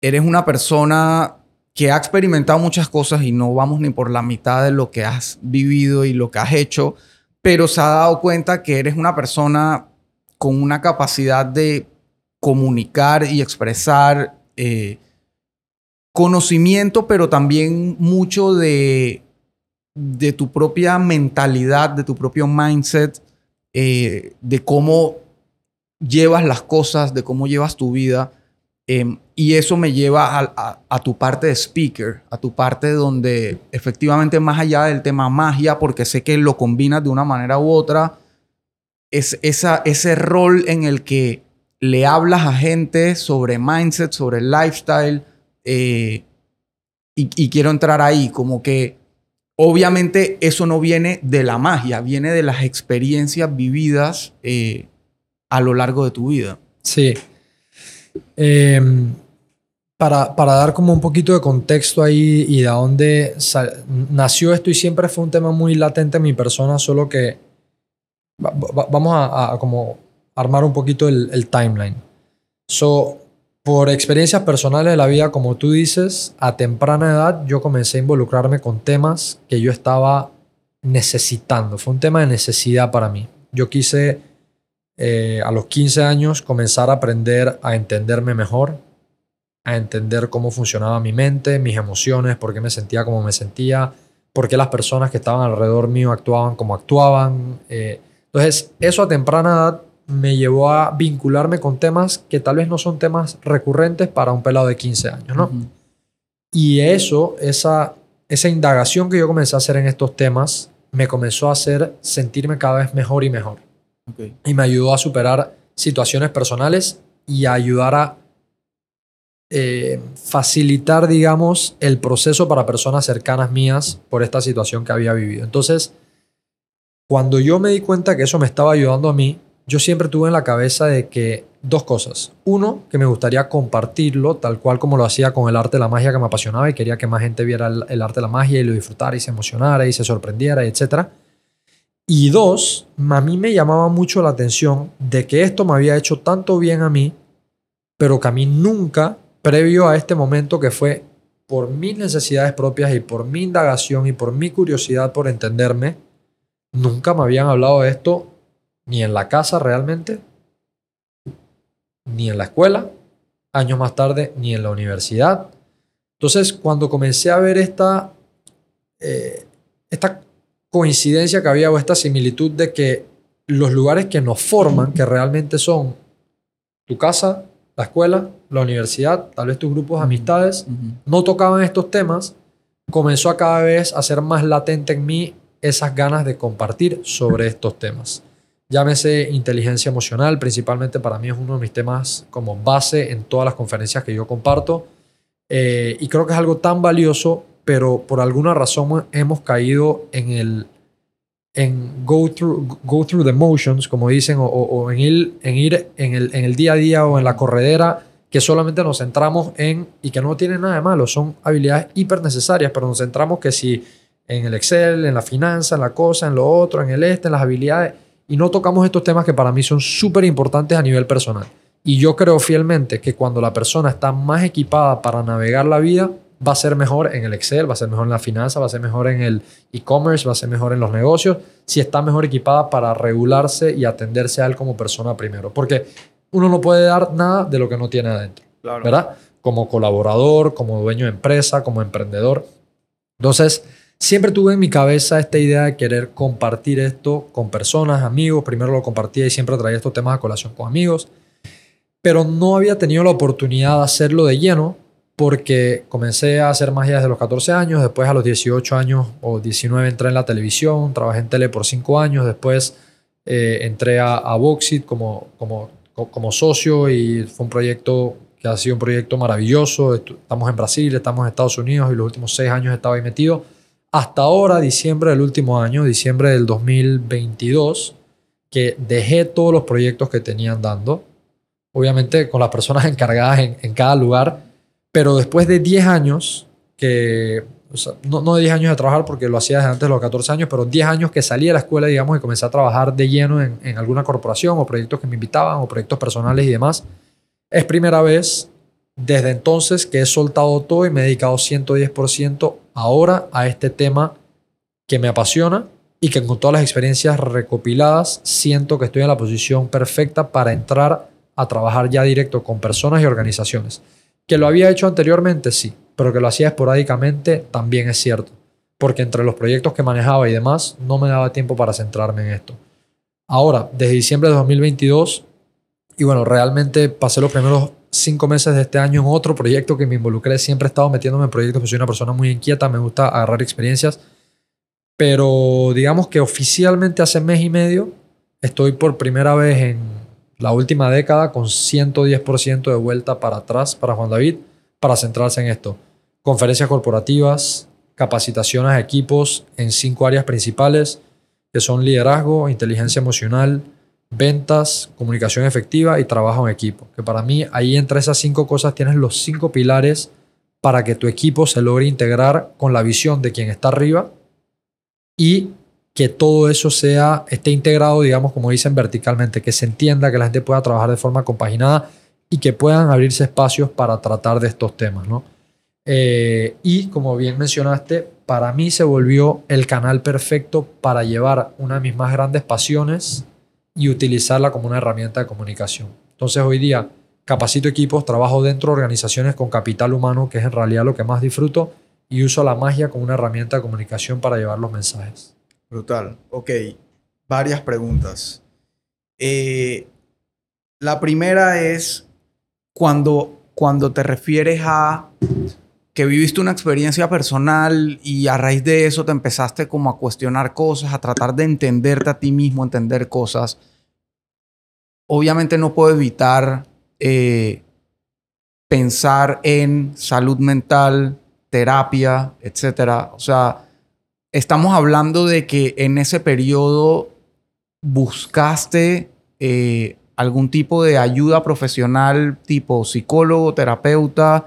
eres una persona que ha experimentado muchas cosas y no vamos ni por la mitad de lo que has vivido y lo que has hecho, pero se ha dado cuenta que eres una persona con una capacidad de comunicar y expresar eh, conocimiento, pero también mucho de, de tu propia mentalidad, de tu propio mindset, eh, de cómo llevas las cosas, de cómo llevas tu vida. eh, y eso me lleva a tu parte de speaker, a tu parte donde efectivamente más allá del tema magia, porque sé que lo combinas de una manera u otra, es esa, ese rol en el que le hablas a gente sobre mindset, sobre lifestyle, eh, y, y quiero entrar ahí, como que obviamente eso no viene de la magia, viene de las experiencias vividas eh, a lo largo de tu vida. Sí. Eh, para, para dar como un poquito de contexto ahí y de dónde nació esto y siempre fue un tema muy latente en mi persona, solo que va- va- vamos a, a como armar un poquito el, el timeline. So, por experiencias personales de la vida, como tú dices, a temprana edad yo comencé a involucrarme con temas que yo estaba necesitando. Fue un tema de necesidad para mí. Yo quise eh, a los 15 años comenzar a aprender a entenderme mejor, a entender cómo funcionaba mi mente, mis emociones, por qué me sentía como me sentía, por qué las personas que estaban alrededor mío actuaban como actuaban. eh. Entonces, eso a temprana edad me llevó a vincularme con temas que tal vez no son temas recurrentes para un pelado de 15 años, ¿no? Y eso, esa, esa indagación que yo comencé a hacer en estos temas, me comenzó a hacer sentirme cada vez mejor y mejor y me ayudó a superar situaciones personales y a ayudar a eh, facilitar, digamos, el proceso para personas cercanas mías por esta situación que había vivido. Entonces, cuando yo me di cuenta que eso me estaba ayudando a mí, yo siempre tuve en la cabeza de que dos cosas. Uno, que me gustaría compartirlo tal cual como lo hacía con el arte de la magia que me apasionaba y quería que más gente viera el, arte de la magia y lo disfrutara y se emocionara y se sorprendiera, etcétera. Y dos, a mí me llamaba mucho la atención de que esto me había hecho tanto bien a mí, pero que a mí nunca, previo a este momento que fue por mis necesidades propias y por mi indagación y por mi curiosidad por entenderme, nunca me habían hablado de esto ni en la casa realmente, ni en la escuela, años más tarde, ni en la universidad. Entonces, cuando comencé a ver esta, eh, esta coincidencia que había o esta similitud de que los lugares que nos forman, que realmente son tu casa, la escuela, la universidad, tal vez tus grupos de amistades, no tocaban estos temas, comenzó a cada vez a ser más latente en mí esas ganas de compartir sobre estos temas. Llámese inteligencia emocional, principalmente para mí es uno de mis temas como base en todas las conferencias que yo comparto. Eh, y creo que es algo tan valioso, pero por alguna razón hemos caído en el en go through, go through the motions, como dicen, o, o- en ir, en, ir en, el, en el día a día o en la corredera, que solamente nos centramos en, y que no tiene nada de malo, son habilidades hiper necesarias, pero nos centramos que si en el Excel, en la finanza, en la cosa, en lo otro, en el este, en las habilidades, y no tocamos estos temas que para mí son súper importantes a nivel personal. Y yo creo fielmente que cuando la persona está más equipada para navegar la vida, va a ser mejor en el Excel, va a ser mejor en la finanza, va a ser mejor en el e-commerce, va a ser mejor en los negocios, si está mejor equipada para regularse y atenderse a él como persona primero. Porque uno no puede dar nada de lo que no tiene adentro, ¿verdad? Como colaborador, como dueño de empresa, como emprendedor. Entonces, siempre tuve en mi cabeza esta idea de querer compartir esto con personas, amigos. Primero lo compartía y siempre traía estos temas a colación con amigos. Pero no había tenido la oportunidad de hacerlo de lleno porque comencé a hacer magia desde los 14 años, después a los 18 años o 19 entré en la televisión, trabajé en tele por 5 años, después eh, entré a, a como, como, como socio y fue un proyecto que ha sido un proyecto maravilloso. Estamos en Brasil, estamos en Estados Unidos y los últimos 6 años estaba ahí metido. Hasta ahora, diciembre del último año, diciembre del 2022, que dejé todos los proyectos que tenían dando, obviamente con las personas (laughs) encargadas en, cada lugar, pero después de 10 años, que, no, no de 10 años de trabajar porque lo hacía desde antes de los 14 años, pero 10 años que salí de la escuela, digamos, y comencé a trabajar de lleno en, en alguna corporación o proyectos que me invitaban o proyectos personales y demás, es primera vez desde entonces que he soltado todo y me he dedicado 110% ahora a este tema que me apasiona y que con todas las experiencias recopiladas siento que estoy en la posición perfecta para entrar a trabajar ya directo con personas y organizaciones. Que lo había hecho anteriormente, sí, pero que lo hacía esporádicamente también es cierto, porque entre los proyectos que manejaba y demás no me daba tiempo para centrarme en esto. Ahora, desde diciembre de 2022, y bueno, realmente pasé los primeros cinco meses de este año en otro proyecto que me involucré, siempre he estado metiéndome en proyectos, porque soy una persona muy inquieta, me gusta agarrar experiencias, pero digamos que oficialmente hace mes y medio estoy por primera vez en la última década con 110% de vuelta para atrás para Juan David para centrarse en esto. Conferencias corporativas, capacitaciones a equipos en cinco áreas principales que son liderazgo, inteligencia emocional, ventas, comunicación efectiva y trabajo en equipo. Que para mí ahí entre esas cinco cosas tienes los cinco pilares para que tu equipo se logre integrar con la visión de quien está arriba y que todo eso sea, esté integrado, digamos, como dicen, verticalmente, que se entienda, que la gente pueda trabajar de forma compaginada y que puedan abrirse espacios para tratar de estos temas, ¿no? Eh, y como bien mencionaste, para mí se volvió el canal perfecto para llevar una de mis más grandes pasiones y utilizarla como una herramienta de comunicación. Entonces hoy día capacito equipos, trabajo dentro de organizaciones con capital humano, que es en realidad lo que más disfruto, y uso la magia como una herramienta de comunicación para llevar los mensajes. Brutal. Ok, varias preguntas. Eh, la primera es cuando, cuando te refieres a que viviste una experiencia personal y a raíz de eso te empezaste como a cuestionar cosas, a tratar de entenderte a ti mismo, entender cosas. Obviamente no puedo evitar eh, pensar en salud mental, terapia, etcétera. O sea, estamos hablando de que en ese periodo buscaste eh, algún tipo de ayuda profesional, tipo psicólogo, terapeuta,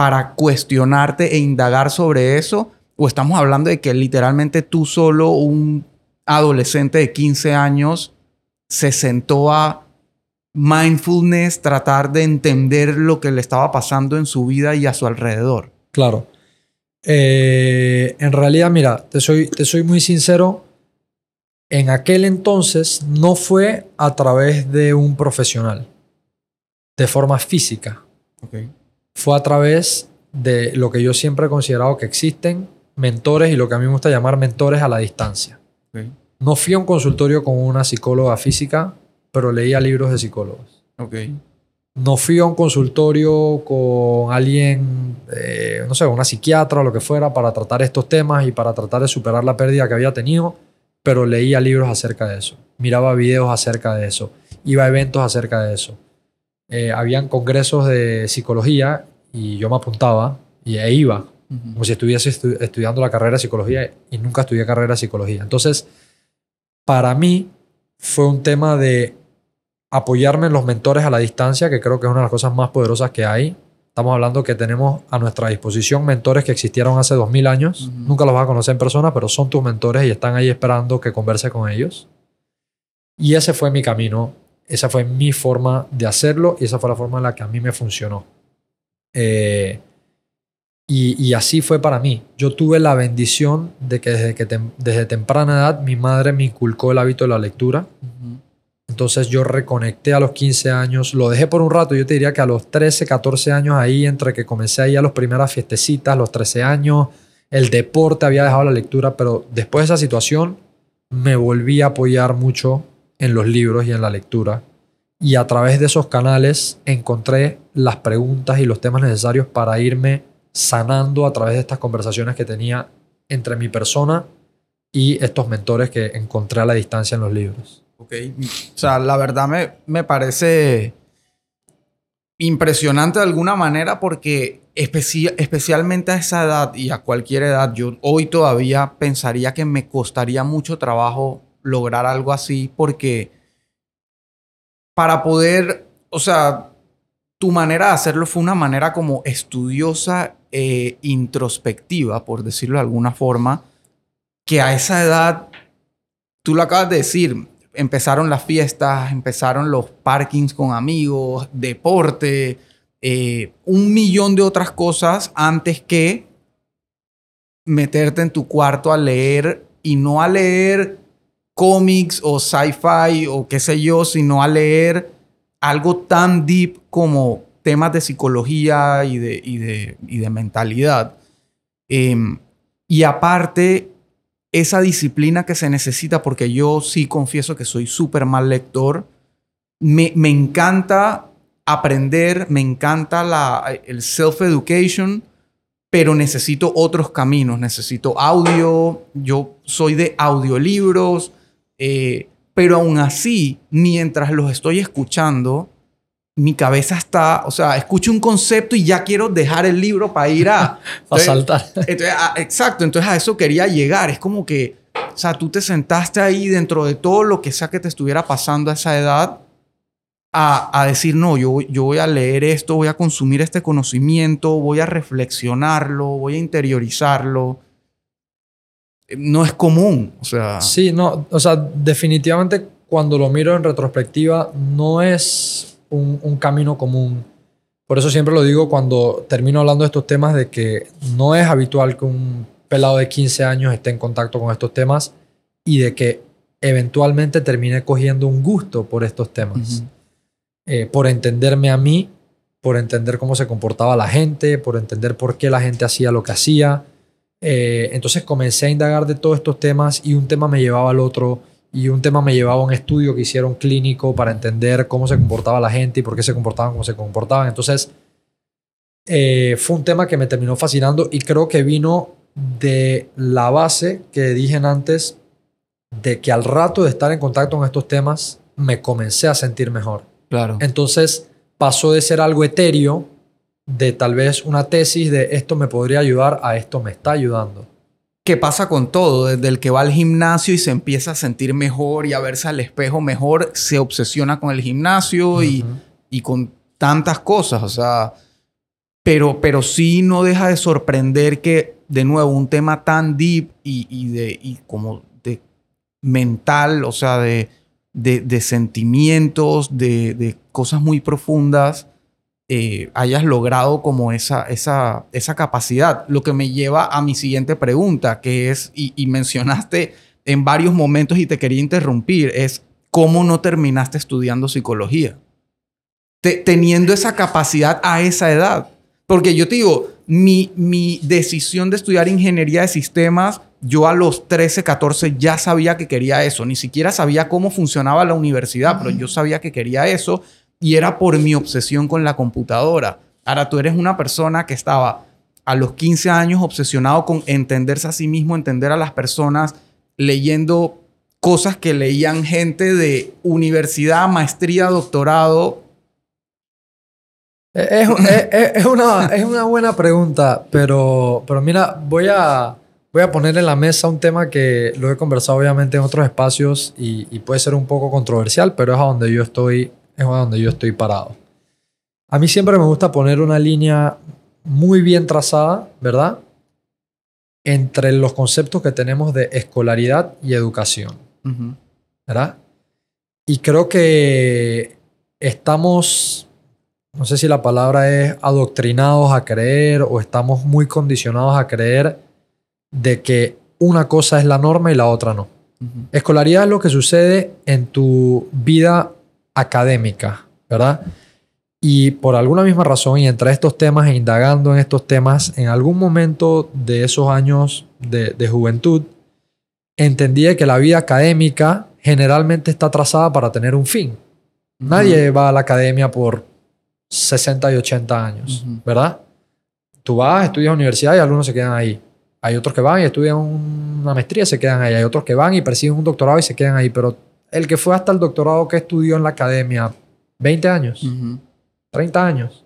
para cuestionarte e indagar sobre eso? ¿O estamos hablando de que literalmente tú solo, un adolescente de 15 años, se sentó a mindfulness, tratar de entender lo que le estaba pasando en su vida y a su alrededor? Claro. Eh, en realidad, mira, te soy, te soy muy sincero. En aquel entonces no fue a través de un profesional, de forma física. Fue a través de lo que yo siempre he considerado que existen mentores y lo que a mí me gusta llamar mentores a la distancia. No fui a un consultorio con una psicóloga física, pero leía libros de psicólogos. Okay no fui a un consultorio con alguien, eh, no sé, una psiquiatra o lo que fuera, para tratar estos temas y para tratar de superar la pérdida que había tenido, pero leía libros acerca de eso, miraba videos acerca de eso, iba a eventos acerca de eso. Eh, habían congresos de psicología y yo me apuntaba y e iba, como si estuviese estudiando la carrera de psicología y nunca estudié carrera de psicología. Entonces, para mí fue un tema de apoyarme en los mentores a la distancia, que creo que es una de las cosas más poderosas que hay. Estamos hablando que tenemos a nuestra disposición mentores que existieron hace 2000 años. Nunca los vas a conocer en persona, pero son tus mentores y están ahí esperando que converse con ellos. Y ese fue mi camino, esa fue mi forma de hacerlo y esa fue la forma en la que a mí me funcionó. Eh, y, así fue para mí. Yo tuve la bendición de que desde, que desde temprana edad mi madre me inculcó el hábito de la lectura. Entonces yo reconecté a los 15 años, lo dejé por un rato, yo te diría que a los 13, 14 años ahí, entre que comencé ahí a las primeras fiestecitas, los 13 años, el deporte, había dejado la lectura, pero después de esa situación me volví a apoyar mucho en los libros y en la lectura. Y a través de esos canales encontré las preguntas y los temas necesarios para irme sanando a través de estas conversaciones que tenía entre mi persona y estos mentores que encontré a la distancia en los libros. Ok, o sea, la verdad me, me parece impresionante de alguna manera porque especialmente a esa edad y a cualquier edad, yo hoy todavía pensaría que me costaría mucho trabajo lograr algo así porque para poder, o sea, tu manera de hacerlo fue una manera como estudiosa e introspectiva, por decirlo de alguna forma, que a esa edad, tú lo acabas de decir, empezaron las fiestas, empezaron los parkings con amigos, deporte, eh, un millón de otras cosas antes que meterte en tu cuarto a leer y no a leer cómics o sci-fi o qué sé yo, sino a leer algo tan deep como temas de psicología y de, y de, mentalidad. Em, y aparte, esa disciplina que se necesita, porque yo sí confieso que soy súper mal lector, me, me, encanta aprender, me encanta la, el self-education, pero necesito otros caminos, necesito audio, yo soy de audiolibros, eh, pero aún así, mientras los estoy escuchando, mi cabeza está, o sea, escucho un concepto y ya quiero dejar el libro para ir a... (laughs) a saltar. exacto, entonces a eso quería llegar. Es como que, o sea, tú te sentaste ahí dentro de todo lo que sea que te estuviera pasando a esa edad a, a decir, no, yo, yo voy a leer esto, voy a consumir este conocimiento, voy a reflexionarlo, voy a interiorizarlo no es común. O sea. Sí, no, o sea, definitivamente cuando lo miro en retrospectiva, no es un, camino común. Por eso siempre lo digo cuando termino hablando de estos temas, de que no es habitual que un pelado de 15 años esté en contacto con estos temas y de que eventualmente termine cogiendo un gusto por estos temas. Eh, por entenderme a mí, por entender cómo se comportaba la gente, por entender por qué la gente hacía lo que hacía. Eh, entonces comencé a indagar de todos estos temas y un tema me llevaba al otro y un tema me llevaba a un estudio que hicieron clínico para entender cómo se comportaba la gente y por qué se comportaban como se comportaban. Entonces, eh, fue un tema que me terminó fascinando y creo que vino de la base que dije antes, de que al rato de estar en contacto con estos temas, me comencé a sentir mejor. Claro. Entonces, pasó de ser algo etéreo de tal vez una tesis de esto me podría ayudar a esto me está ayudando. ¿Qué pasa con todo? Desde el que va al gimnasio y se empieza a sentir mejor y a verse al espejo mejor, se obsesiona con el gimnasio y, y, con tantas cosas, o sea, pero, pero sí no deja de sorprender que, de nuevo, un tema tan deep y, y de, y como de mental, o sea, de, de, de sentimientos, de, de cosas muy profundas, eh, hayas logrado como esa, esa, esa capacidad. Lo que me lleva a mi siguiente pregunta, que es, y, mencionaste en varios momentos y te quería interrumpir, es cómo no terminaste estudiando psicología. teniendo esa capacidad a esa edad. Porque yo te digo, mi, mi decisión de estudiar ingeniería de sistemas, yo a los 13, 14 ya sabía que quería eso. Ni siquiera sabía cómo funcionaba la universidad, pero yo sabía que quería eso y era por mi obsesión con la computadora. Ahora tú eres una persona que estaba a los 15 años obsesionado con entenderse a sí mismo, entender a las personas, leyendo cosas que leían gente de universidad, maestría, doctorado. Es, es, una, es una buena pregunta, pero, pero mira, voy a, voy a poner en la mesa un tema que lo he conversado obviamente en otros espacios y, y puede ser un poco controversial, pero es a donde yo estoy es donde yo estoy parado. A mí siempre me gusta poner una línea muy bien trazada, ¿verdad? Entre los conceptos que tenemos de escolaridad y educación, ¿verdad? Y creo que estamos, no sé si la palabra es adoctrinados a creer o estamos muy condicionados a creer de que una cosa es la norma y la otra no. Escolaridad es lo que sucede en tu vida académica, ¿verdad? Y por alguna misma razón, y entre estos temas e indagando en estos temas, en algún momento de esos años de, de juventud, entendí que la vida académica generalmente está trazada para tener un fin. Nadie va a la academia por 60 y 80 años, Ujú. ¿verdad? Tú vas, estudias universidad y algunos se quedan ahí. Hay otros que van y estudian una maestría y se quedan ahí. Hay otros que van y persiguen un doctorado y se quedan ahí. Pero el que fue hasta el doctorado que estudió en la academia, 20 años, Ujú. 30 años,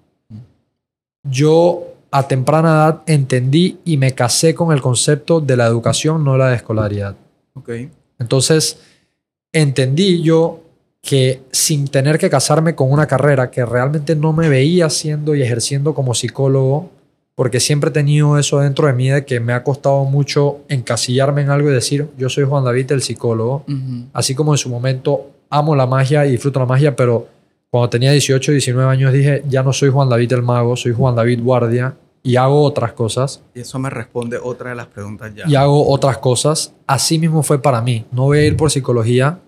yo a temprana edad entendí y me casé con el concepto de la educación, no la de escolaridad. Ok. Entonces, entendí yo que sin tener que casarme con una carrera que realmente no me veía haciendo y ejerciendo como psicólogo, porque siempre he tenido eso dentro de mí de que me ha costado mucho encasillarme en algo y decir, yo soy Juan David el psicólogo, así como en su momento amo la magia y disfruto la magia, pero cuando tenía 18, 19 años dije, ya no soy Juan David el mago, soy Juan David guardia y hago otras cosas Y eso me responde otra de las preguntas ya. y hago otras cosas. Así mismo fue para mí. No voy a ir por psicología,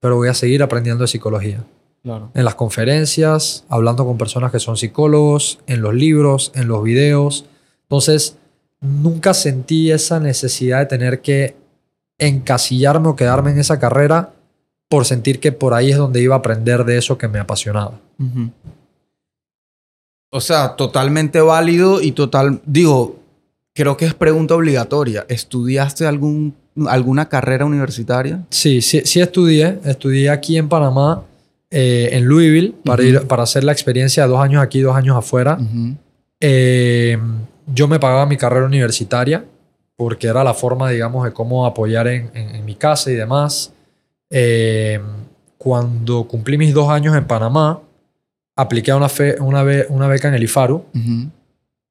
pero voy a seguir aprendiendo de psicología. Claro. En las conferencias, hablando con personas que son psicólogos, en los libros, en los videos. Entonces, nunca sentí esa necesidad de tener que encasillarme o quedarme en esa carrera por sentir que por ahí es donde iba a aprender de eso que me apasionaba. O sea, totalmente válido y total. Digo, creo que es pregunta obligatoria. ¿Estudiaste algún, alguna carrera universitaria? Sí, sí, sí estudié. Estudié aquí en Panamá, eh, en Louisville, para, ir, para hacer la experiencia de dos años aquí, dos años afuera. Eh, yo me pagaba mi carrera universitaria porque era la forma, digamos, de cómo apoyar en, en- en mi casa y demás. Eh, cuando cumplí mis dos años en Panamá, apliqué una, fe- una, be- una beca en el IFARU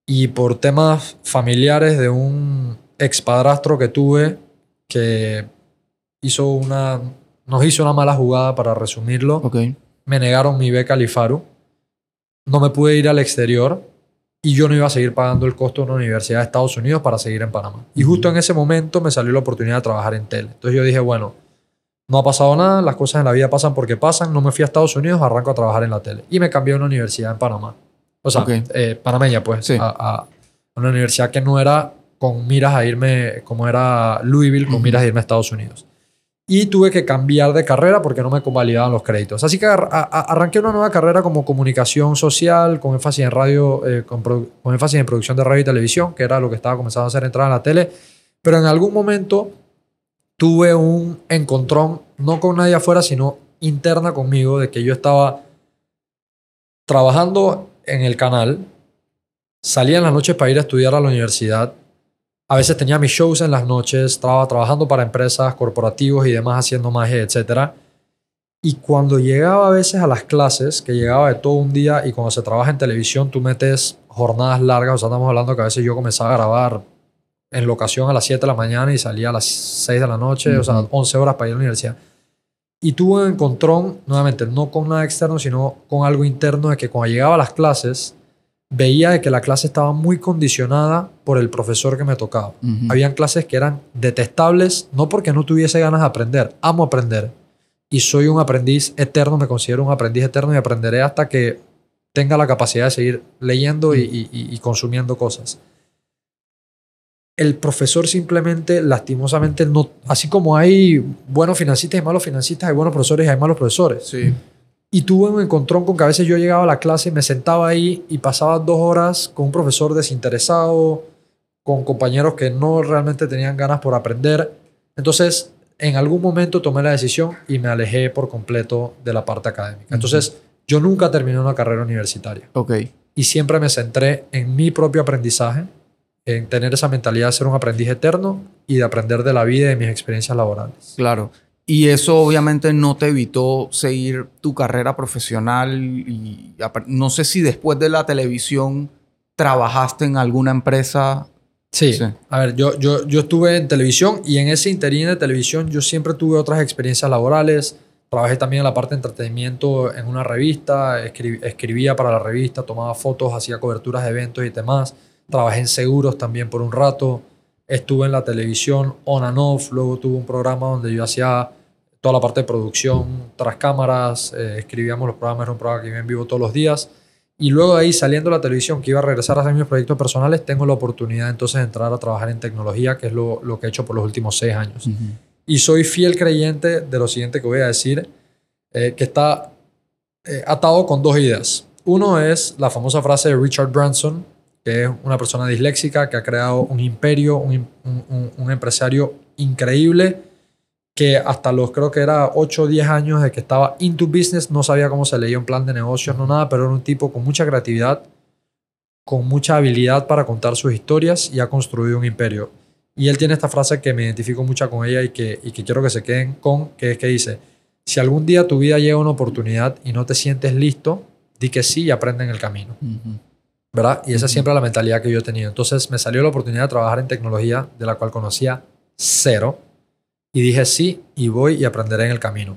y por temas familiares de un expadrastro que tuve que hizo una, nos hizo una mala jugada, para resumirlo Ok. me negaron mi beca al IFARU. No me pude ir al exterior y yo no iba a seguir pagando el costo de una universidad de Estados Unidos para seguir en Panamá. Y justo en ese momento me salió la oportunidad de trabajar en tele. Entonces yo dije, bueno, no ha pasado nada, las cosas en la vida pasan porque pasan, no me fui a Estados Unidos, arranco a trabajar en la tele. Y me cambié a una universidad en Panamá. O sea, Ok. eh, panameña, pues, Sí. a, a una universidad que no era con miras a irme, como era Louisville, con miras a irme a Estados Unidos y tuve que cambiar de carrera porque no me convalidaban los créditos. Así que ar- a- a- arranqué una nueva carrera como comunicación social, con énfasis en radio, eh, con, con énfasis en producción de radio y televisión, que era lo que estaba comenzando a hacer entrar en la tele. Pero en algún momento tuve un encontrón, no con nadie afuera, sino interna conmigo, de que yo estaba trabajando en el canal, salía en las noches para ir a estudiar a la universidad, a veces tenía mis shows en las noches, estaba trabajando para empresas, corporativos y demás, haciendo magia, etc. Y cuando llegaba a veces a las clases, que llegaba de todo un día, y cuando se trabaja en televisión, tú metes jornadas largas, o sea, estamos hablando que a veces yo comenzaba a grabar en locación a las 7 de la mañana y salía a las 6 de la noche, o sea, Ujú. 11 horas para ir a la universidad. Y tuve un encontrón, nuevamente, no con nada externo, sino con algo interno, de que cuando llegaba a las clases, veía de que la clase estaba muy condicionada por el profesor que me tocaba. Ujú. Habían clases que eran detestables, no porque no tuviese ganas de aprender, amo aprender. Y soy un aprendiz eterno, me considero un aprendiz eterno y aprenderé hasta que tenga la capacidad de seguir leyendo y, y- y- y consumiendo cosas. El profesor simplemente, lastimosamente, no, así como hay buenos financistas y malos financistas, hay buenos profesores y hay malos profesores. Sí. Y tuve un encontrón con que a veces yo llegaba a la clase, me sentaba ahí y pasaba dos horas con un profesor desinteresado, con compañeros que no realmente tenían ganas por aprender. Entonces, en algún momento tomé la decisión y me alejé por completo de la parte académica. Entonces, yo nunca terminé una carrera universitaria Ok. y siempre me centré en mi propio aprendizaje, en tener esa mentalidad de ser un aprendiz eterno y de aprender de la vida y de mis experiencias laborales. Claro. Y eso obviamente no te evitó seguir tu carrera profesional y no sé si después de la televisión trabajaste en alguna empresa. Sí. Sí. A ver, yo, yo, yo estuve en televisión y en ese interín de televisión yo siempre tuve otras experiencias laborales. Trabajé también en la parte de entretenimiento en una revista, escri- escribía para la revista, tomaba fotos, hacía coberturas de eventos y demás. Trabajé en seguros también por un rato. Estuve en la televisión on and off. Luego tuve un programa donde yo hacía toda la parte de producción tras cámaras. eh, escribíamos los programas, era un programa que iba en vivo todos los días. Y luego de ahí, saliendo a la televisión, que iba a regresar a hacer mis proyectos personales, tengo la oportunidad entonces de entrar a trabajar en tecnología, que es lo, lo que he hecho por los últimos seis años. Y soy fiel creyente de lo siguiente que voy a decir, eh, que está eh, atado con dos ideas. Uno es la famosa frase de Richard Branson, que es una persona disléxica que ha creado un imperio, un, un, empresario increíble, que hasta los creo que era 8 o 10 años de que estaba into business, no sabía cómo se leía un plan de negocios, no nada, pero era un tipo con mucha creatividad, con mucha habilidad para contar sus historias y ha construido un imperio. Y él tiene esta frase que me identifico mucho con ella y que, y que quiero que se queden con, que es que dice, si algún día tu vida llega una oportunidad y no te sientes listo, di que sí y aprende en el camino. ¿Verdad? Y esa es siempre la mentalidad que yo he tenido. Entonces me salió la oportunidad de trabajar en tecnología de la cual conocía cero y dije sí y voy y aprenderé en el camino.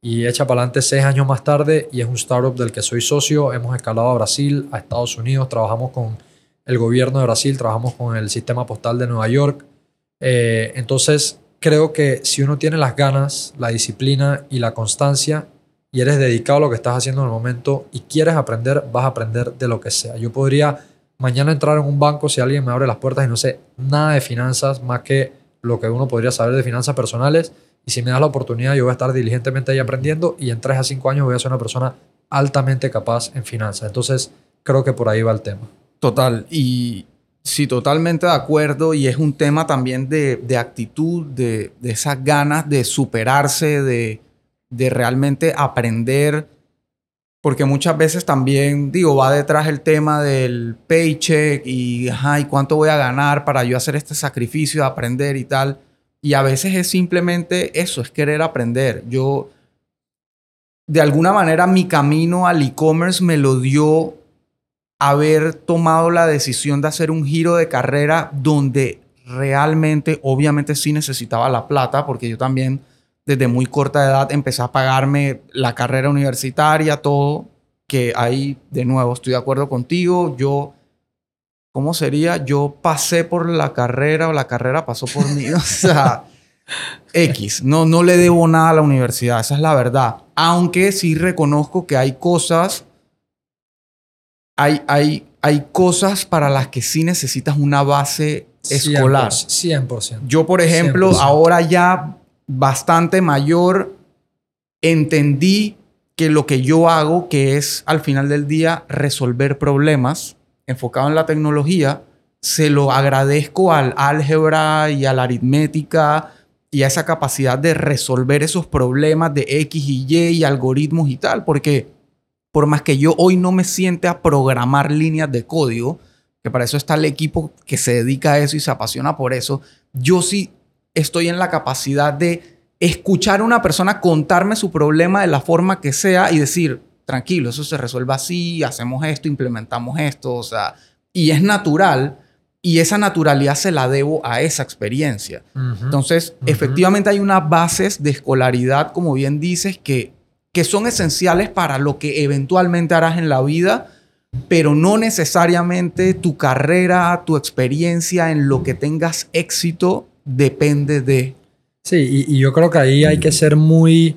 Y echa para adelante seis años más tarde y es un startup del que soy socio. Hemos escalado a Brasil, a Estados Unidos, trabajamos con el gobierno de Brasil, trabajamos con el sistema postal de Nueva York. Eh, entonces creo que si uno tiene las ganas, la disciplina y la constancia y eres dedicado a lo que estás haciendo en el momento y quieres aprender, vas a aprender de lo que sea. Yo podría mañana entrar en un banco si alguien me abre las puertas y no sé nada de finanzas más que lo que uno podría saber de finanzas personales. Y si me das la oportunidad, yo voy a estar diligentemente ahí aprendiendo y en 3 a 5 años voy a ser una persona altamente capaz en finanzas. Entonces, creo que por ahí va el tema. Total. Y sí, totalmente de acuerdo. Y es un tema también de, de actitud, de, de, esas ganas de superarse, de, de realmente aprender porque muchas veces también, digo, va detrás el tema del paycheck y, ay, cuánto voy a ganar para yo hacer este sacrificio de aprender y tal. Y a veces es simplemente eso, es querer aprender. Yo, de alguna manera, mi camino al e-commerce me lo dio haber tomado la decisión de hacer un giro de carrera donde realmente, obviamente sí necesitaba la plata, porque yo también desde muy corta edad empecé a pagarme la carrera universitaria, todo, que ahí, de nuevo, estoy de acuerdo contigo, yo, ¿cómo sería? Yo pasé por la carrera o la carrera pasó por mí, (laughs) o sea, X, no, no le debo nada a la universidad, esa es la verdad, aunque sí reconozco que hay cosas, hay, hay, hay cosas para las que sí necesitas una base escolar. 100%. Yo, por ejemplo, ahora ya bastante mayor, entendí que lo que yo hago, que es al final del día resolver problemas enfocado en la tecnología, se lo agradezco al álgebra y a la aritmética y a esa capacidad de resolver esos problemas de X y Y y algoritmos y tal, porque por más que yo hoy no me siente a programar líneas de código, que para eso está el equipo que se dedica a eso y se apasiona por eso, yo sí estoy en la capacidad de escuchar a una persona contarme su problema de la forma que sea y decir, tranquilo, eso se resuelve así, hacemos esto, implementamos esto, o sea, y es natural y esa naturalidad se la debo a esa experiencia. Entonces, efectivamente hay unas bases de escolaridad, como bien dices, que, que son esenciales para lo que eventualmente harás en la vida, pero no necesariamente tu carrera, tu experiencia en lo que tengas éxito depende de... Sí, y, yo creo que ahí hay que ser muy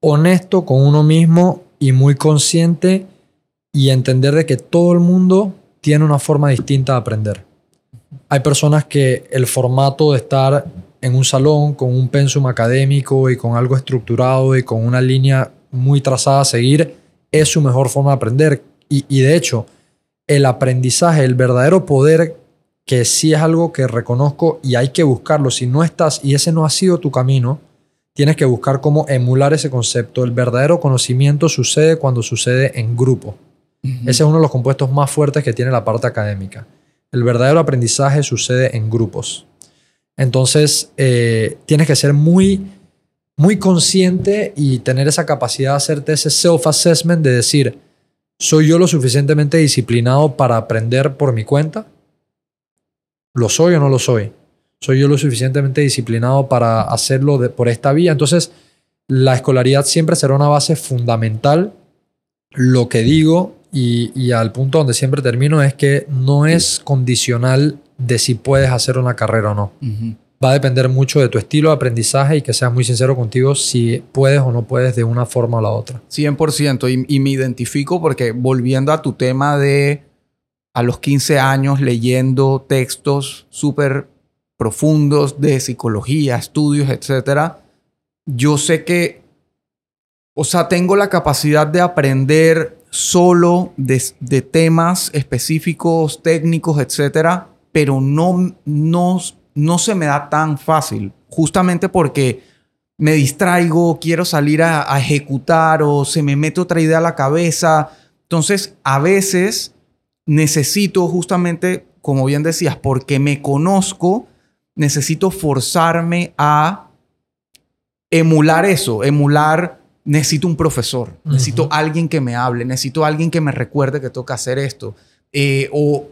honesto con uno mismo y muy consciente y entender de que todo el mundo tiene una forma distinta de aprender. Hay personas que el formato de estar en un salón con un pensum académico y con algo estructurado y con una línea muy trazada a seguir es su mejor forma de aprender. Y, y de hecho, el aprendizaje, el verdadero poder que sí es algo que reconozco y hay que buscarlo. Si no estás y ese no ha sido tu camino, tienes que buscar cómo emular ese concepto. El verdadero conocimiento sucede cuando sucede en grupo. Ese es uno de los compuestos más fuertes que tiene la parte académica. El verdadero aprendizaje sucede en grupos. Entonces, eh, tienes que ser muy, muy consciente y tener esa capacidad de hacerte ese self-assessment de decir, ¿soy yo lo suficientemente disciplinado para aprender por mi cuenta? ¿Lo soy o no lo soy? ¿Soy yo lo suficientemente disciplinado para hacerlo por esta vía? Entonces, la escolaridad siempre será una base fundamental. Lo que digo y, al punto donde siempre termino es que no es condicional de si puedes hacer una carrera o no. va a depender mucho de tu estilo de aprendizaje y que seas muy sincero contigo si puedes o no puedes de una forma o la otra. 100%. Y, y me identifico porque volviendo a tu tema de a los 15 años leyendo textos súper profundos de psicología, estudios, etcétera, yo sé que, o sea, tengo la capacidad de aprender solo de, temas específicos, técnicos, etcétera, pero no, no, no se me da tan fácil, justamente porque me distraigo, quiero salir a, a ejecutar o se me mete otra idea a la cabeza. Entonces, a veces necesito justamente, como bien decías, porque me conozco, necesito forzarme a emular eso, emular, necesito un profesor, necesito alguien que me hable, necesito alguien que me recuerde que toca hacer esto. Eh, o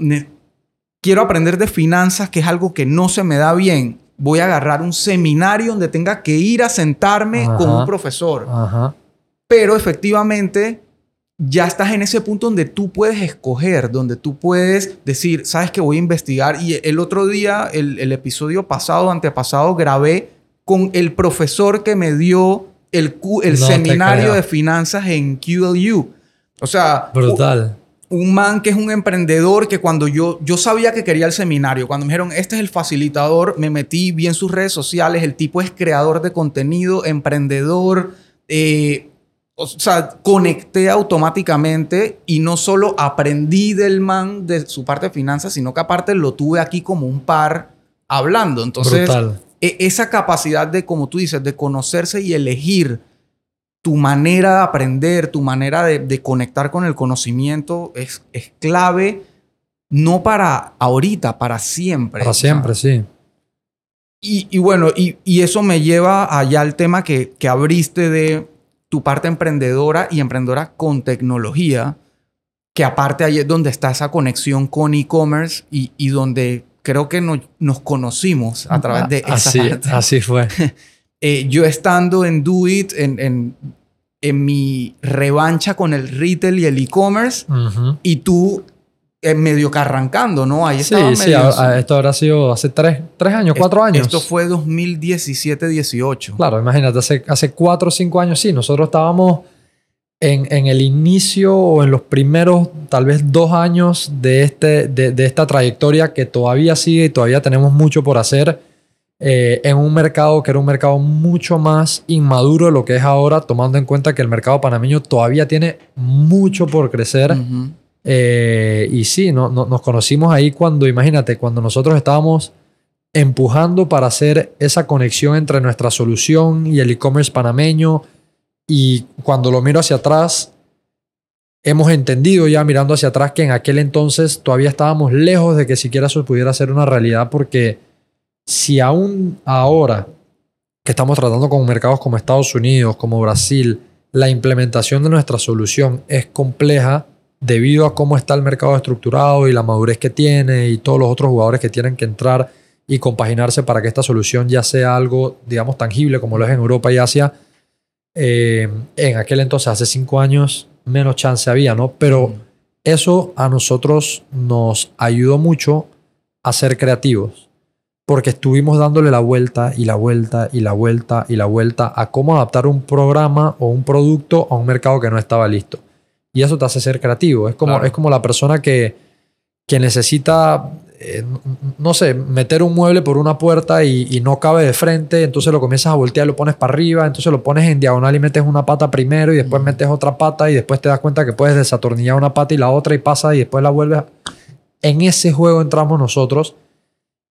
quiero aprender de finanzas, que es algo que no se me da bien. Voy a agarrar un seminario donde tenga que ir a sentarme con un profesor. Pero efectivamente, ya estás en ese punto donde tú puedes escoger, donde tú puedes decir, sabes que voy a investigar. Y el otro día, el, el episodio pasado, antepasado, grabé con el profesor que me dio el, el seminario de finanzas en QLU. O sea, brutal. Un man que es un emprendedor que cuando yo, yo sabía que quería el seminario, cuando me dijeron, este es el facilitador, me metí bien sus redes sociales, el tipo es creador de contenido, emprendedor, eh, o sea, conecté automáticamente y no solo aprendí del man de su parte de finanzas, sino que aparte lo tuve aquí como un par hablando. Entonces, Brutal. E, esa capacidad de, como tú dices, de conocerse y elegir tu manera de aprender, tu manera de, conectar con el conocimiento es, es, clave, no para ahorita, para siempre. Para siempre, sí. Y, y bueno, y, y, eso me lleva allá al tema que, que abriste de tu parte emprendedora y emprendedora con tecnología, que aparte ahí es donde está esa conexión con e-commerce y, y donde creo que nos conocimos a través de esa así, Así fue. (laughs) eh, yo estando en Do It, en, en, en, mi revancha con el retail y el e-commerce, y tú medio que arrancando, ¿no? Ahí sí, sí, esto habrá sido hace tres, tres años, cuatro años. Esto fue 2017-18. Claro, imagínate, hace, hace cuatro o cinco años, sí, nosotros estábamos en, el inicio o en los primeros tal vez dos años de, este, de, esta trayectoria que todavía sigue y todavía tenemos mucho por hacer eh, en un mercado que era un mercado mucho más inmaduro de lo que es ahora, tomando en cuenta que el mercado panameño todavía tiene mucho por crecer. Eh, y sí, no, nos conocimos ahí cuando, imagínate, cuando nosotros estábamos empujando para hacer esa conexión entre nuestra solución y el e-commerce panameño. Y cuando lo miro hacia atrás, hemos entendido ya mirando hacia atrás que en aquel entonces todavía estábamos lejos de que siquiera eso pudiera ser una realidad porque si aún ahora que estamos tratando con mercados como Estados Unidos, como Brasil, la implementación de nuestra solución es compleja debido a cómo está el mercado estructurado y la madurez que tiene y todos los otros jugadores que tienen que entrar y compaginarse para que esta solución ya sea algo, digamos, tangible como lo es en Europa y Asia, eh, en aquel entonces, hace cinco años, menos chance había, ¿no? Pero eso a nosotros nos ayudó mucho a ser creativos, porque estuvimos dándole la vuelta y la vuelta y la vuelta y la vuelta a cómo adaptar un programa o un producto a un mercado que no estaba listo. Y eso te hace ser creativo. Es como, es como la persona que, que necesita eh, no sé, meter un mueble por una puerta y, no cabe de frente, entonces lo comienzas a voltear, lo pones para arriba, entonces lo pones en diagonal y metes una pata primero y después metes otra pata y después te das cuenta que puedes desatornillar una pata y la otra y pasa y después la vuelves. En ese juego entramos nosotros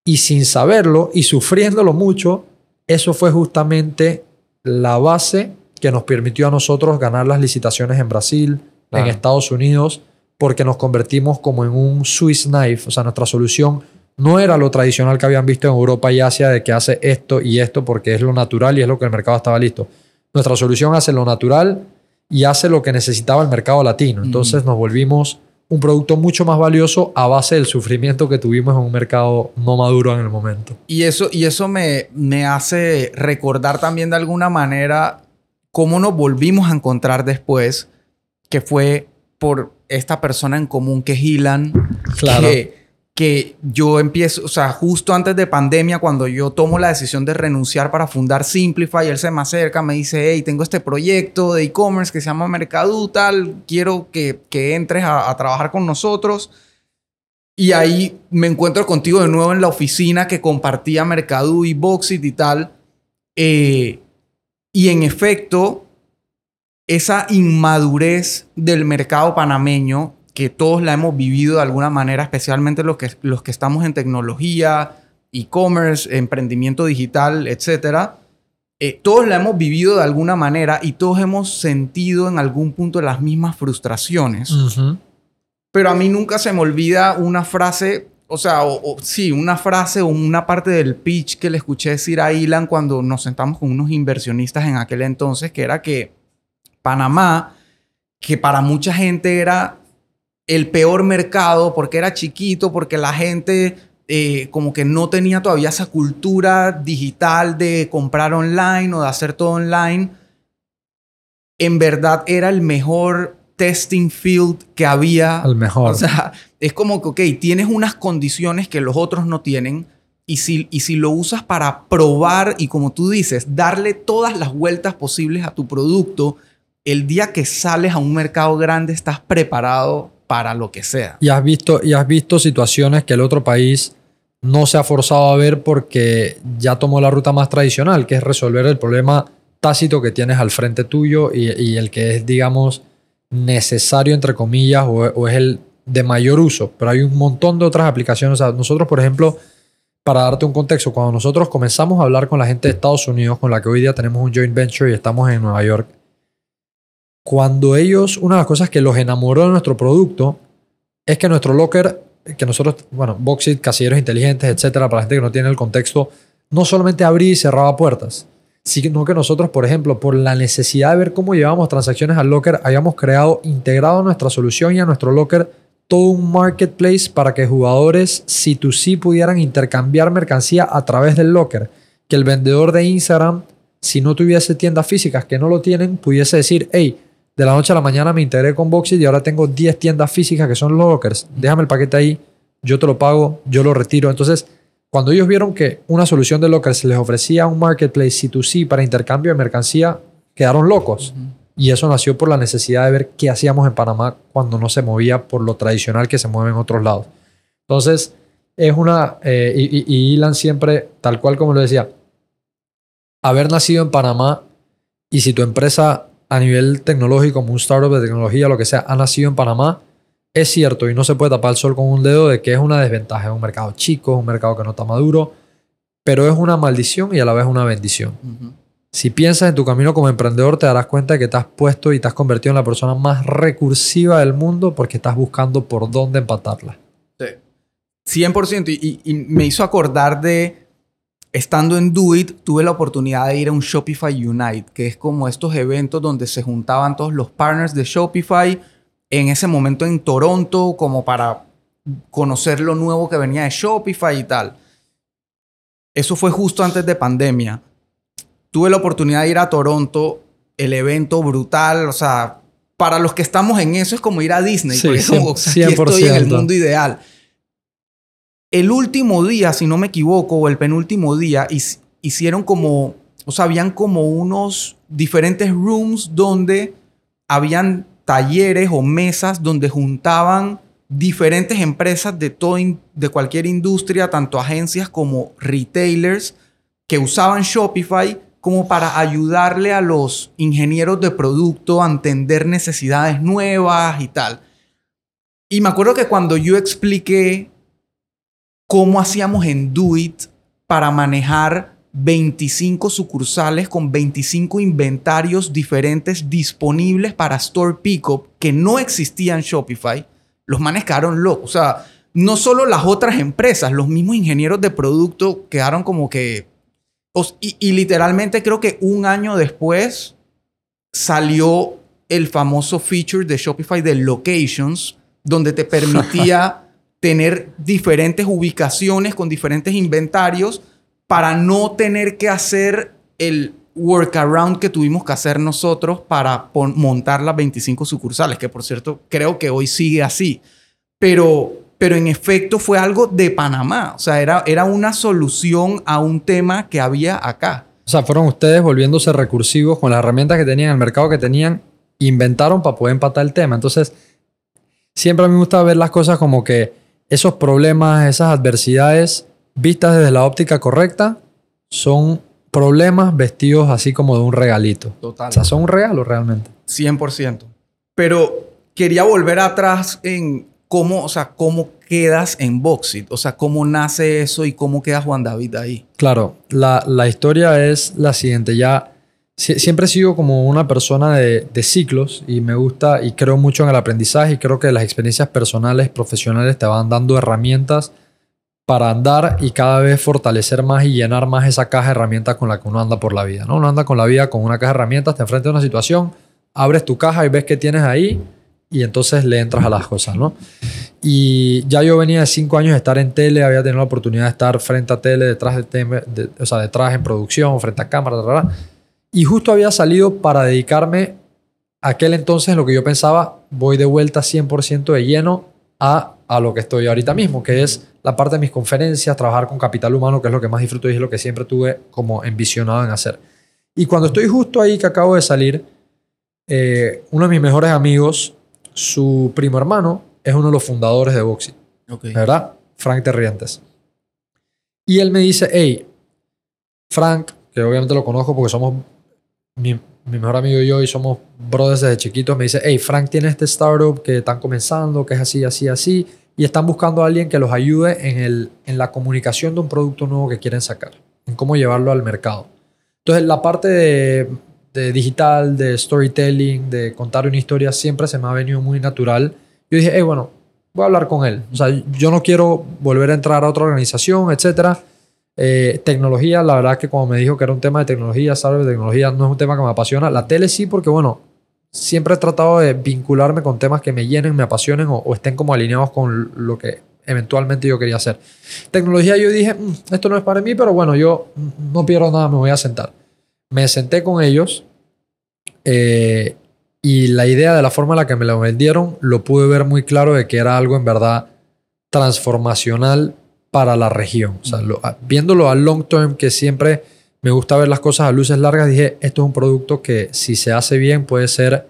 y sin saberlo y sufriéndolo mucho, eso fue justamente la base que nos permitió a nosotros ganar las licitaciones en Brasil, en Estados Unidos porque nos convertimos como en un Swiss knife, o sea, nuestra solución no era lo tradicional que habían visto en Europa y Asia de que hace esto y esto porque es lo natural y es lo que el mercado estaba listo. Nuestra solución hace lo natural y hace lo que necesitaba el mercado latino. Entonces nos volvimos un producto mucho más valioso a base del sufrimiento que tuvimos en un mercado no maduro en el momento. Y eso, y eso me, me hace recordar también de alguna manera cómo nos volvimos a encontrar después, que fue por esta persona en común que es Ilan, que que yo empiezo, o sea, justo antes de pandemia, cuando yo tomo la decisión de renunciar para fundar Simplify, él se me acerca, me dice, hey, tengo este proyecto de e-commerce que se llama Mercadú, tal, quiero que, que entres a, a, trabajar con nosotros. Y ahí me encuentro contigo de nuevo en la oficina que compartía Mercadú y Boxit y tal. Eh, y en efecto, esa inmadurez del mercado panameño que todos la hemos vivido de alguna manera, especialmente los que, los que estamos en tecnología, e-commerce, emprendimiento digital, etcétera. Eh, todos la hemos vivido de alguna manera y todos hemos sentido en algún punto las mismas frustraciones. Pero a mí nunca se me olvida una frase, o sea, o, sí, una frase o una parte del pitch que le escuché decir a Ilan cuando nos sentamos con unos inversionistas en aquel entonces, que era que Panamá, que para mucha gente era el peor mercado porque era chiquito, porque la gente eh, como que no tenía todavía esa cultura digital de comprar online o de hacer todo online, en verdad era el mejor testing field que había. El mejor. O sea, es como que, ok, tienes unas condiciones que los otros no tienen. Y si, y si lo usas para probar y como tú dices, darle todas las vueltas posibles a tu producto, el día que sales a un mercado grande estás preparado para lo que sea. Y has visto, y has visto situaciones que el otro país no se ha forzado a ver porque ya tomó la ruta más tradicional, que es resolver el problema tácito que tienes al frente tuyo y, el que es, digamos, necesario, entre comillas, o, es el de mayor uso. Pero hay un montón de otras aplicaciones. nosotros, por ejemplo, para darte un contexto, cuando nosotros comenzamos a hablar con la gente de Estados Unidos, con la que hoy día tenemos un joint venture y estamos en Nueva York, cuando ellos, una de las cosas que los enamoró de nuestro producto es que nuestro locker, que nosotros, bueno, Boxit, casilleros inteligentes, etcétera, para la gente que no tiene el contexto, no solamente abría y cerraba puertas, sino que nosotros, por ejemplo, por la necesidad de ver cómo llevamos transacciones al locker, habíamos creado, integrado a nuestra solución y a nuestro locker todo un marketplace para que jugadores C2C pudieran intercambiar mercancía a través del locker. Que el vendedor de Instagram, si no tuviese tiendas físicas que no lo tienen, pudiese decir, hey, de la noche a la mañana me integré con Boxit y ahora tengo 10 tiendas físicas que son lockers. Déjame el paquete ahí, yo te lo pago, yo lo retiro. Entonces, cuando ellos vieron que una solución de lockers les ofrecía un marketplace C2C para intercambio de mercancía, quedaron locos. Y eso nació por la necesidad de ver qué hacíamos en Panamá cuando no se movía por lo tradicional que se mueve en otros lados. Entonces, es una. Eh, y, y Ilan siempre, tal cual como lo decía, haber nacido en Panamá y si tu empresa a nivel tecnológico, como un startup de tecnología, lo que sea, ha nacido en Panamá, es cierto y no se puede tapar el sol con un dedo de que es una desventaja. Es un mercado chico, es un mercado que no está maduro, pero es una maldición y a la vez una bendición. Si piensas en tu camino como emprendedor, te darás cuenta de que te has puesto y te has convertido en la persona más recursiva del mundo porque estás buscando por dónde empatarla. Sí. 100%. y me hizo acordar de Estando en Do It, tuve la oportunidad de ir a un Shopify Unite, que es como estos eventos donde se juntaban todos los partners de Shopify en ese momento en Toronto, como para conocer lo nuevo que venía de Shopify y tal. Eso fue justo antes de pandemia. Tuve la oportunidad de ir a Toronto, el evento brutal, o sea, para los que estamos en eso es como ir a Disney, sí, estoy en el mundo ideal. El último día, si no me equivoco, o el penúltimo día, hicieron como, o sea, habían como unos diferentes rooms donde habían talleres o mesas donde juntaban diferentes empresas de, todo de cualquier industria, tanto agencias como retailers, que usaban Shopify como para ayudarle a los ingenieros de producto a entender necesidades nuevas y tal. Y me acuerdo que cuando yo expliqué cómo hacíamos en Doit para manejar 25 sucursales con 25 inventarios diferentes disponibles para Store Pickup que no existían en Shopify. Los manes quedaron locos. O sea, no solo las otras empresas, los mismos ingenieros de producto quedaron como que... Y, y literalmente creo que un año después salió el famoso feature de Shopify de Locations, donde te permitía (laughs) tener diferentes ubicaciones con diferentes inventarios para no tener que hacer el workaround que tuvimos que hacer nosotros para montar las 25 sucursales, que por cierto creo que hoy sigue así. Pero, pero en efecto fue algo de Panamá. O sea, era, era una solución a un tema que había acá. O sea, fueron ustedes volviéndose recursivos con las herramientas que tenían, el mercado que tenían, inventaron para poder empatar el tema. Entonces, siempre a mí me gusta ver las cosas como que esos problemas, esas adversidades, vistas desde la óptica correcta, son problemas vestidos así como de un regalito. Total. O sea, son un regalo realmente. 100%. Pero quería volver atrás en cómo, o sea, cómo quedas en Boxit. O sea, cómo nace eso y cómo queda Juan David ahí. Claro, la, la historia es la siguiente. Ya sie- siempre he sido como una persona de, ciclos y me gusta y creo mucho en el aprendizaje y creo que las experiencias personales, profesionales te van dando herramientas para andar y cada vez fortalecer más y llenar más esa caja de herramientas con la que uno anda por la vida. ¿no? Uno anda con la vida con una caja de herramientas, te enfrentas a una situación, abres tu caja y ves que tienes ahí y entonces le entras a las cosas, ¿no? Y ya yo venía de cinco años de estar en tele, había tenido la oportunidad de estar frente a tele, detrás de, tele, de- o sea, detrás en producción, frente a cámara. Y justo había salido para dedicarme aquel entonces en lo que yo pensaba, voy de vuelta 100% de lleno a, a lo que estoy ahorita mismo, que es la parte de mis conferencias, trabajar con capital humano, que es lo que más disfruto y es lo que siempre tuve como envisionado en hacer. Y cuando estoy justo ahí que acabo de salir, eh, uno de mis mejores amigos, su primo hermano, es uno de los fundadores de Boxy, ¿verdad? Frank Terrientes. Y él me dice, hey, Frank, que obviamente lo conozco porque somos mi, mi mejor amigo y yo y somos brothers desde chiquitos, me dice, hey, Frank tiene este startup que están comenzando, que es así, así, así, y están buscando a alguien que los ayude en, el, en la comunicación de un producto nuevo que quieren sacar, en cómo llevarlo al mercado. Entonces, la parte de, de digital, de storytelling, de contar una historia, siempre se me ha venido muy natural. Yo dije, hey, bueno, voy a hablar con él. O sea, yo no quiero volver a entrar a otra organización, etcétera. Eh, tecnología, la verdad que cuando me dijo que era un tema de tecnología, sabes, tecnología no es un tema que me apasiona. La tele sí, porque bueno, siempre he tratado de vincularme con temas que me llenen, me apasionen o, o estén como alineados con lo que eventualmente yo quería hacer. Tecnología yo dije, "Mm, esto no es para mí, pero bueno, yo mm, no pierdo nada, me voy a sentar. Me senté con ellos eh, y la idea de la forma en la que me lo vendieron lo pude ver muy claro de que era algo en verdad transformacional para la región. O sea, lo- viéndolo a long term, que siempre me gusta ver las cosas a luces largas, dije, esto es un producto que si se hace bien puede ser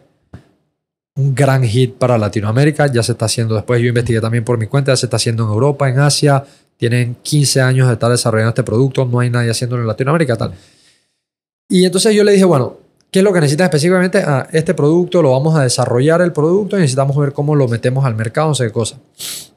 un gran hit para Latinoamérica. Ya se está haciendo después, yo investigué también por mi cuenta, ya se está haciendo en Europa, en Asia. Tienen 15 años de estar desarrollando este producto, no hay nadie haciéndolo en Latinoamérica, tal. Y entonces yo le dije, bueno, ¿qué es lo que necesitas específicamente? Ah, este producto, lo vamos a desarrollar el producto y necesitamos ver cómo lo metemos al mercado, no sé qué cosa.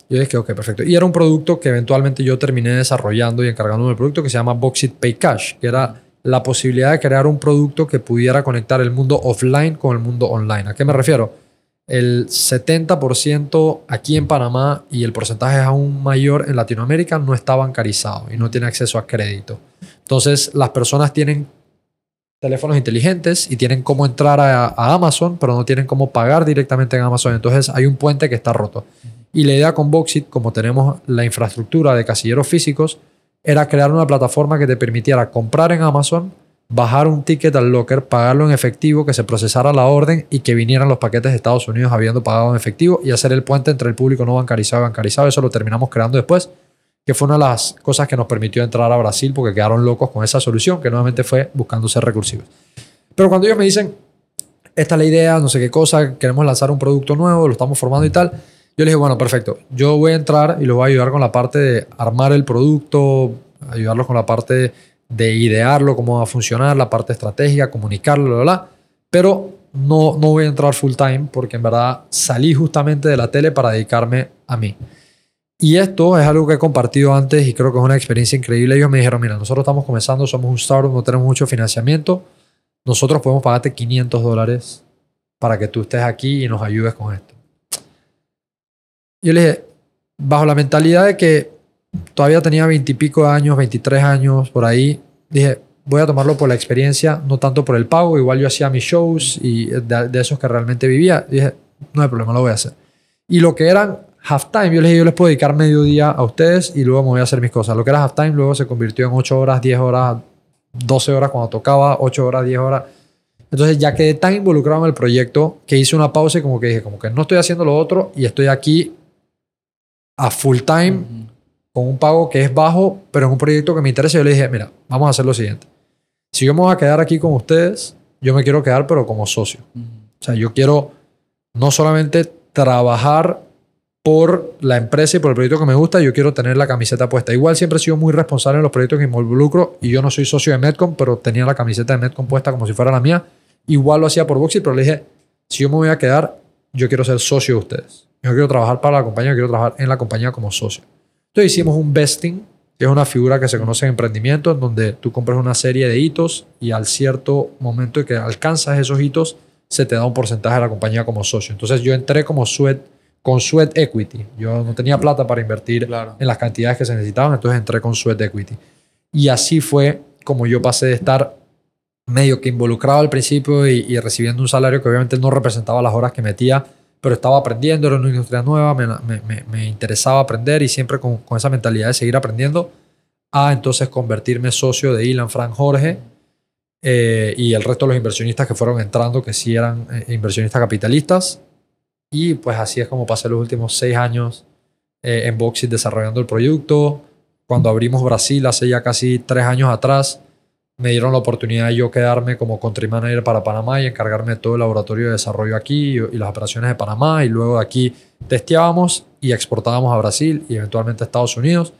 Yo dije, ok, perfecto. Y era un producto que eventualmente yo terminé desarrollando y encargándome del producto que se llama Boxit Pay Cash, que era la posibilidad de crear un producto que pudiera conectar el mundo offline con el mundo online. ¿A qué me refiero? El 70% aquí en Panamá y el porcentaje es aún mayor en Latinoamérica no está bancarizado y no tiene acceso a crédito. Entonces, las personas tienen teléfonos inteligentes y tienen cómo entrar a, a Amazon, pero no tienen cómo pagar directamente en Amazon. Entonces, hay un puente que está roto. Y la idea con Boxit, como tenemos la infraestructura de casilleros físicos, era crear una plataforma que te permitiera comprar en Amazon, bajar un ticket al locker, pagarlo en efectivo, que se procesara la orden y que vinieran los paquetes de Estados Unidos habiendo pagado en efectivo y hacer el puente entre el público no bancarizado y bancarizado. Eso lo terminamos creando después, que fue una de las cosas que nos permitió entrar a Brasil porque quedaron locos con esa solución, que nuevamente fue buscando ser recursivos. Pero cuando ellos me dicen, esta es la idea, no sé qué cosa, queremos lanzar un producto nuevo, lo estamos formando y tal, yo les dije, bueno, perfecto, yo voy a entrar y los voy a ayudar con la parte de armar el producto, ayudarlos con la parte de idearlo, cómo va a funcionar, la parte estratégica, comunicarlo, bla, bla, bla. Pero no, no voy a entrar full time porque en verdad salí justamente de la tele para dedicarme a mí. Y esto es algo que he compartido antes y creo que es una experiencia increíble. Ellos me dijeron, mira, nosotros estamos comenzando, somos un startup, no tenemos mucho financiamiento. Nosotros podemos pagarte 500 dólares para que tú estés aquí y nos ayudes con esto. Yo le dije, bajo la mentalidad de que todavía tenía 20 y pico de años, 23 años, por ahí, dije, voy a tomarlo por la experiencia, no tanto por el pago. Igual yo hacía mis shows y de, de esos que realmente vivía. Dije, no hay problema, lo voy a hacer. Y lo que eran halftime, yo les dije, yo les puedo dedicar mediodía a ustedes y luego me voy a hacer mis cosas. Lo que era halftime luego se convirtió en 8 horas, 10 horas, 12 horas cuando tocaba, 8 horas, 10 horas. Entonces ya quedé tan involucrado en el proyecto que hice una pausa y como que dije, como que no estoy haciendo lo otro y estoy aquí a full time con un pago que es bajo, pero es un proyecto que me interesa. Yo le dije, mira, vamos a hacer lo siguiente. Si yo me voy a quedar aquí con ustedes, yo me quiero quedar, pero como socio. O sea, yo quiero no solamente trabajar por la empresa y por el proyecto que me gusta, yo quiero tener la camiseta puesta. Igual siempre he sido muy responsable en los proyectos que involucro y yo no soy socio de Metcom, pero tenía la camiseta de Metcom puesta como si fuera la mía. Igual lo hacía por Boxy, pero le dije, si yo me voy a quedar, yo quiero ser socio de ustedes. Yo quiero trabajar para la compañía, yo quiero trabajar en la compañía como socio. Entonces hicimos un vesting, que es una figura que se conoce en emprendimiento, en donde tú compras una serie de hitos y al cierto momento de que alcanzas esos hitos, se te da un porcentaje de la compañía como socio. Entonces yo entré como sweat, con sweat equity. Yo no tenía plata para invertir en las cantidades que se necesitaban, entonces entré con sweat equity. Y así fue como yo pasé de estar medio que involucrado al principio y, recibiendo un salario que obviamente no representaba las horas que metía, pero estaba aprendiendo, era una industria nueva, me, me, me interesaba aprender y siempre con, con, esa mentalidad de seguir aprendiendo, a entonces convertirme socio de Ilan Frank Jorge eh, y el resto de los inversionistas que fueron entrando, que sí eran eh, inversionistas capitalistas. Y pues así es como pasé los últimos seis años eh, en Boxit desarrollando el proyecto. Cuando abrimos Brasil hace ya casi tres años atrás, me dieron la oportunidad de yo quedarme como country manager para Panamá y encargarme de todo el laboratorio de desarrollo aquí y, las operaciones de Panamá. Y luego de aquí testeábamos y exportábamos a Brasil y eventualmente a Estados Unidos.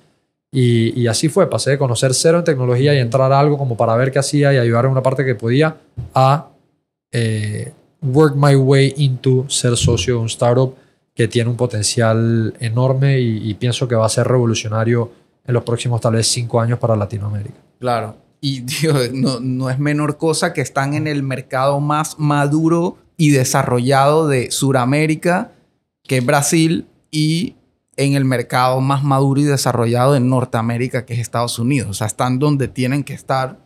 Y, así fue, pasé de conocer cero en tecnología y entrar a algo como para ver qué hacía y ayudar en una parte que podía a eh, work my way into ser socio de un startup que tiene un potencial enorme y, y pienso que va a ser revolucionario en los próximos tal vez cinco años para Latinoamérica. Claro, y (laughs) no, no, es menor cosa que están en el mercado más maduro y desarrollado de Sudamérica, que es Brasil, y en el mercado más maduro y desarrollado de Norteamérica, que es Estados Unidos. O sea, están donde tienen que estar.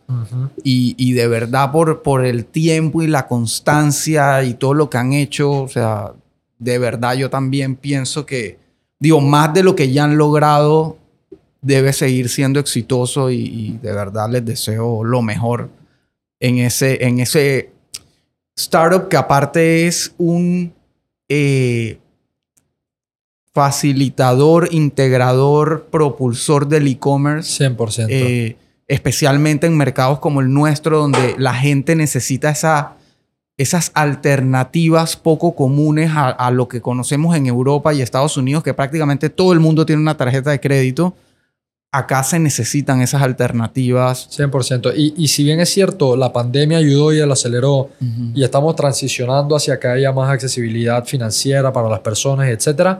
y, y, de verdad, por, por el tiempo y la constancia y todo lo que han hecho, o sea, de verdad yo también pienso que, digo, más de lo que ya han logrado debe seguir siendo exitoso y, de verdad les deseo lo mejor en ese, en ese startup que aparte es un eh, facilitador, integrador, propulsor del e-commerce. 100%. Eh, especialmente en mercados como el nuestro, donde la gente necesita esa, esas alternativas poco comunes a, a lo que conocemos en Europa y Estados Unidos, que prácticamente todo el mundo tiene una tarjeta de crédito acá se necesitan esas alternativas. 100%. Y, y si bien es cierto, la pandemia ayudó y la aceleró y estamos transicionando hacia que haya más accesibilidad financiera para las personas, etc.,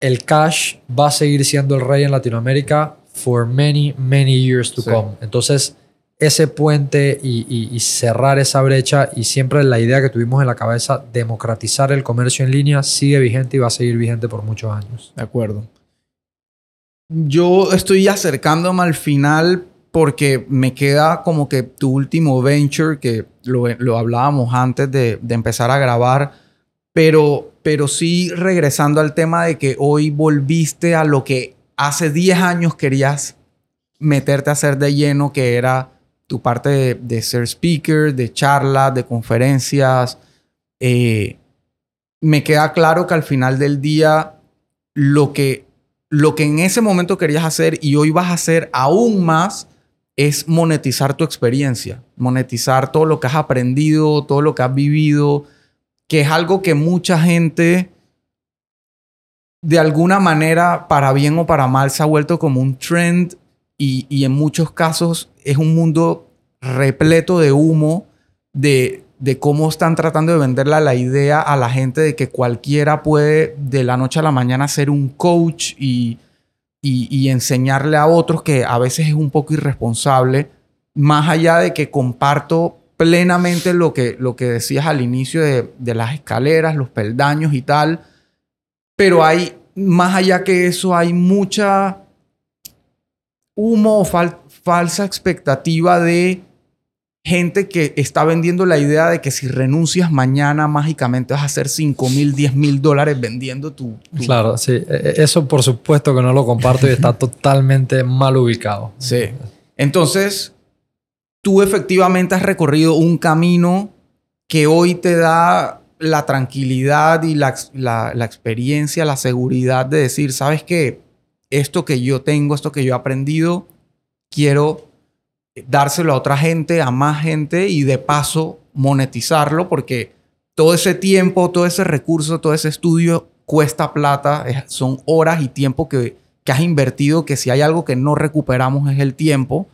el cash va a seguir siendo el rey en Latinoamérica for many, many years to come. Entonces, ese puente y, y, cerrar esa brecha y siempre la idea que tuvimos en la cabeza, democratizar el comercio en línea, sigue vigente y va a seguir vigente por muchos años. De acuerdo yo estoy acercándome al final porque me queda como que tu último venture, que lo, hablábamos antes de, empezar a grabar, pero, pero sí regresando al tema de que hoy volviste a lo que hace 10 años querías meterte a hacer de lleno, que era tu parte de, ser speaker, de charlas, de conferencias. Eh, me queda claro que al final del día lo que lo que en ese momento querías hacer y hoy vas a hacer aún más es monetizar tu experiencia, monetizar todo lo que has aprendido, todo lo que has vivido, que es algo que mucha gente de alguna manera, para bien o para mal, se ha vuelto como un trend y, y en muchos casos es un mundo repleto de humo, de, de cómo están tratando de venderle la idea a la gente de que cualquiera puede de la noche a la mañana ser un coach y, y, enseñarle a otros que a veces es un poco irresponsable, más allá de que comparto plenamente lo que, lo que decías al inicio de, de las escaleras, los peldaños y tal, pero hay, más allá que eso, hay mucha humo o falsa expectativa de gente que está vendiendo la idea de que si renuncias mañana mágicamente vas a hacer 5 mil, 10 mil dólares vendiendo tu, Claro, sí. E, e, eso por supuesto que no lo comparto y está (laughs) totalmente mal ubicado. Sí. Entonces, tú efectivamente has recorrido un camino que hoy te da la tranquilidad y la, la, la experiencia, la seguridad de decir, ¿sabes qué? Esto que yo tengo, esto que yo he aprendido, quiero dárselo a otra gente, a más gente y de paso monetizarlo porque todo ese tiempo, todo ese recurso, todo ese estudio cuesta plata, son horas y tiempo que, que has invertido, que si hay algo que no recuperamos es el tiempo.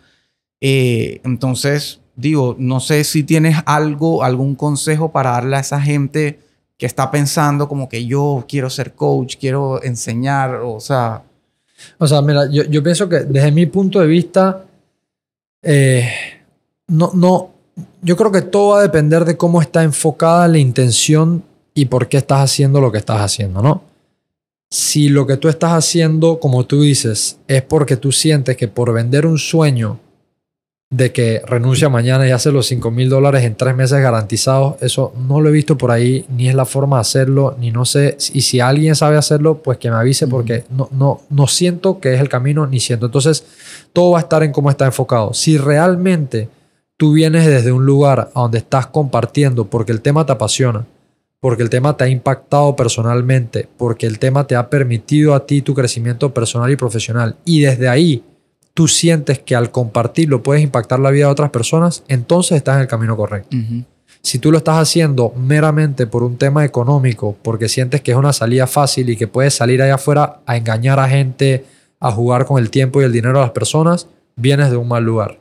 Eh, entonces, digo, no sé si tienes algo, algún consejo para darle a esa gente que está pensando como que yo quiero ser coach, quiero enseñar, o sea, O sea, mira, yo, yo pienso que desde mi punto de vista, eh, no, no, yo creo que todo va a depender de cómo está enfocada la intención y por qué estás haciendo lo que estás haciendo, ¿no? Si lo que tú estás haciendo, como tú dices, es porque tú sientes que por vender un sueño de que renuncia mañana y hace los 5 mil dólares en tres meses garantizados, eso no lo he visto por ahí, ni es la forma de hacerlo, ni no sé. Y si alguien sabe hacerlo, pues que me avise, porque no, no, no siento que es el camino, ni siento. Entonces, todo va a estar en cómo está enfocado. Si realmente tú vienes desde un lugar a donde estás compartiendo porque el tema te apasiona, porque el tema te ha impactado personalmente, porque el tema te ha permitido a ti tu crecimiento personal y profesional, y desde ahí tú sientes que al compartirlo puedes impactar la vida de otras personas, entonces estás en el camino correcto. Si tú lo estás haciendo meramente por un tema económico, porque sientes que es una salida fácil y que puedes salir allá afuera a engañar a gente, a jugar con el tiempo y el dinero de las personas, vienes de un mal lugar.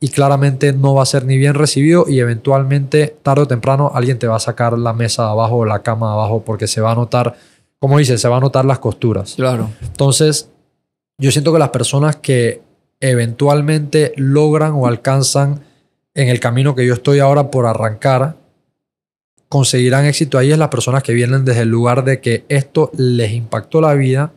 Y claramente no va a ser ni bien recibido y eventualmente, tarde o temprano, alguien te va a sacar la mesa de abajo o la cama de abajo porque se va a notar, como dice, se va a notar las costuras. Claro. Entonces, yo siento que las personas que eventualmente logran o alcanzan en el camino que yo estoy ahora por arrancar, conseguirán éxito. Ahí es las personas que vienen desde el lugar de que esto les impactó la vida,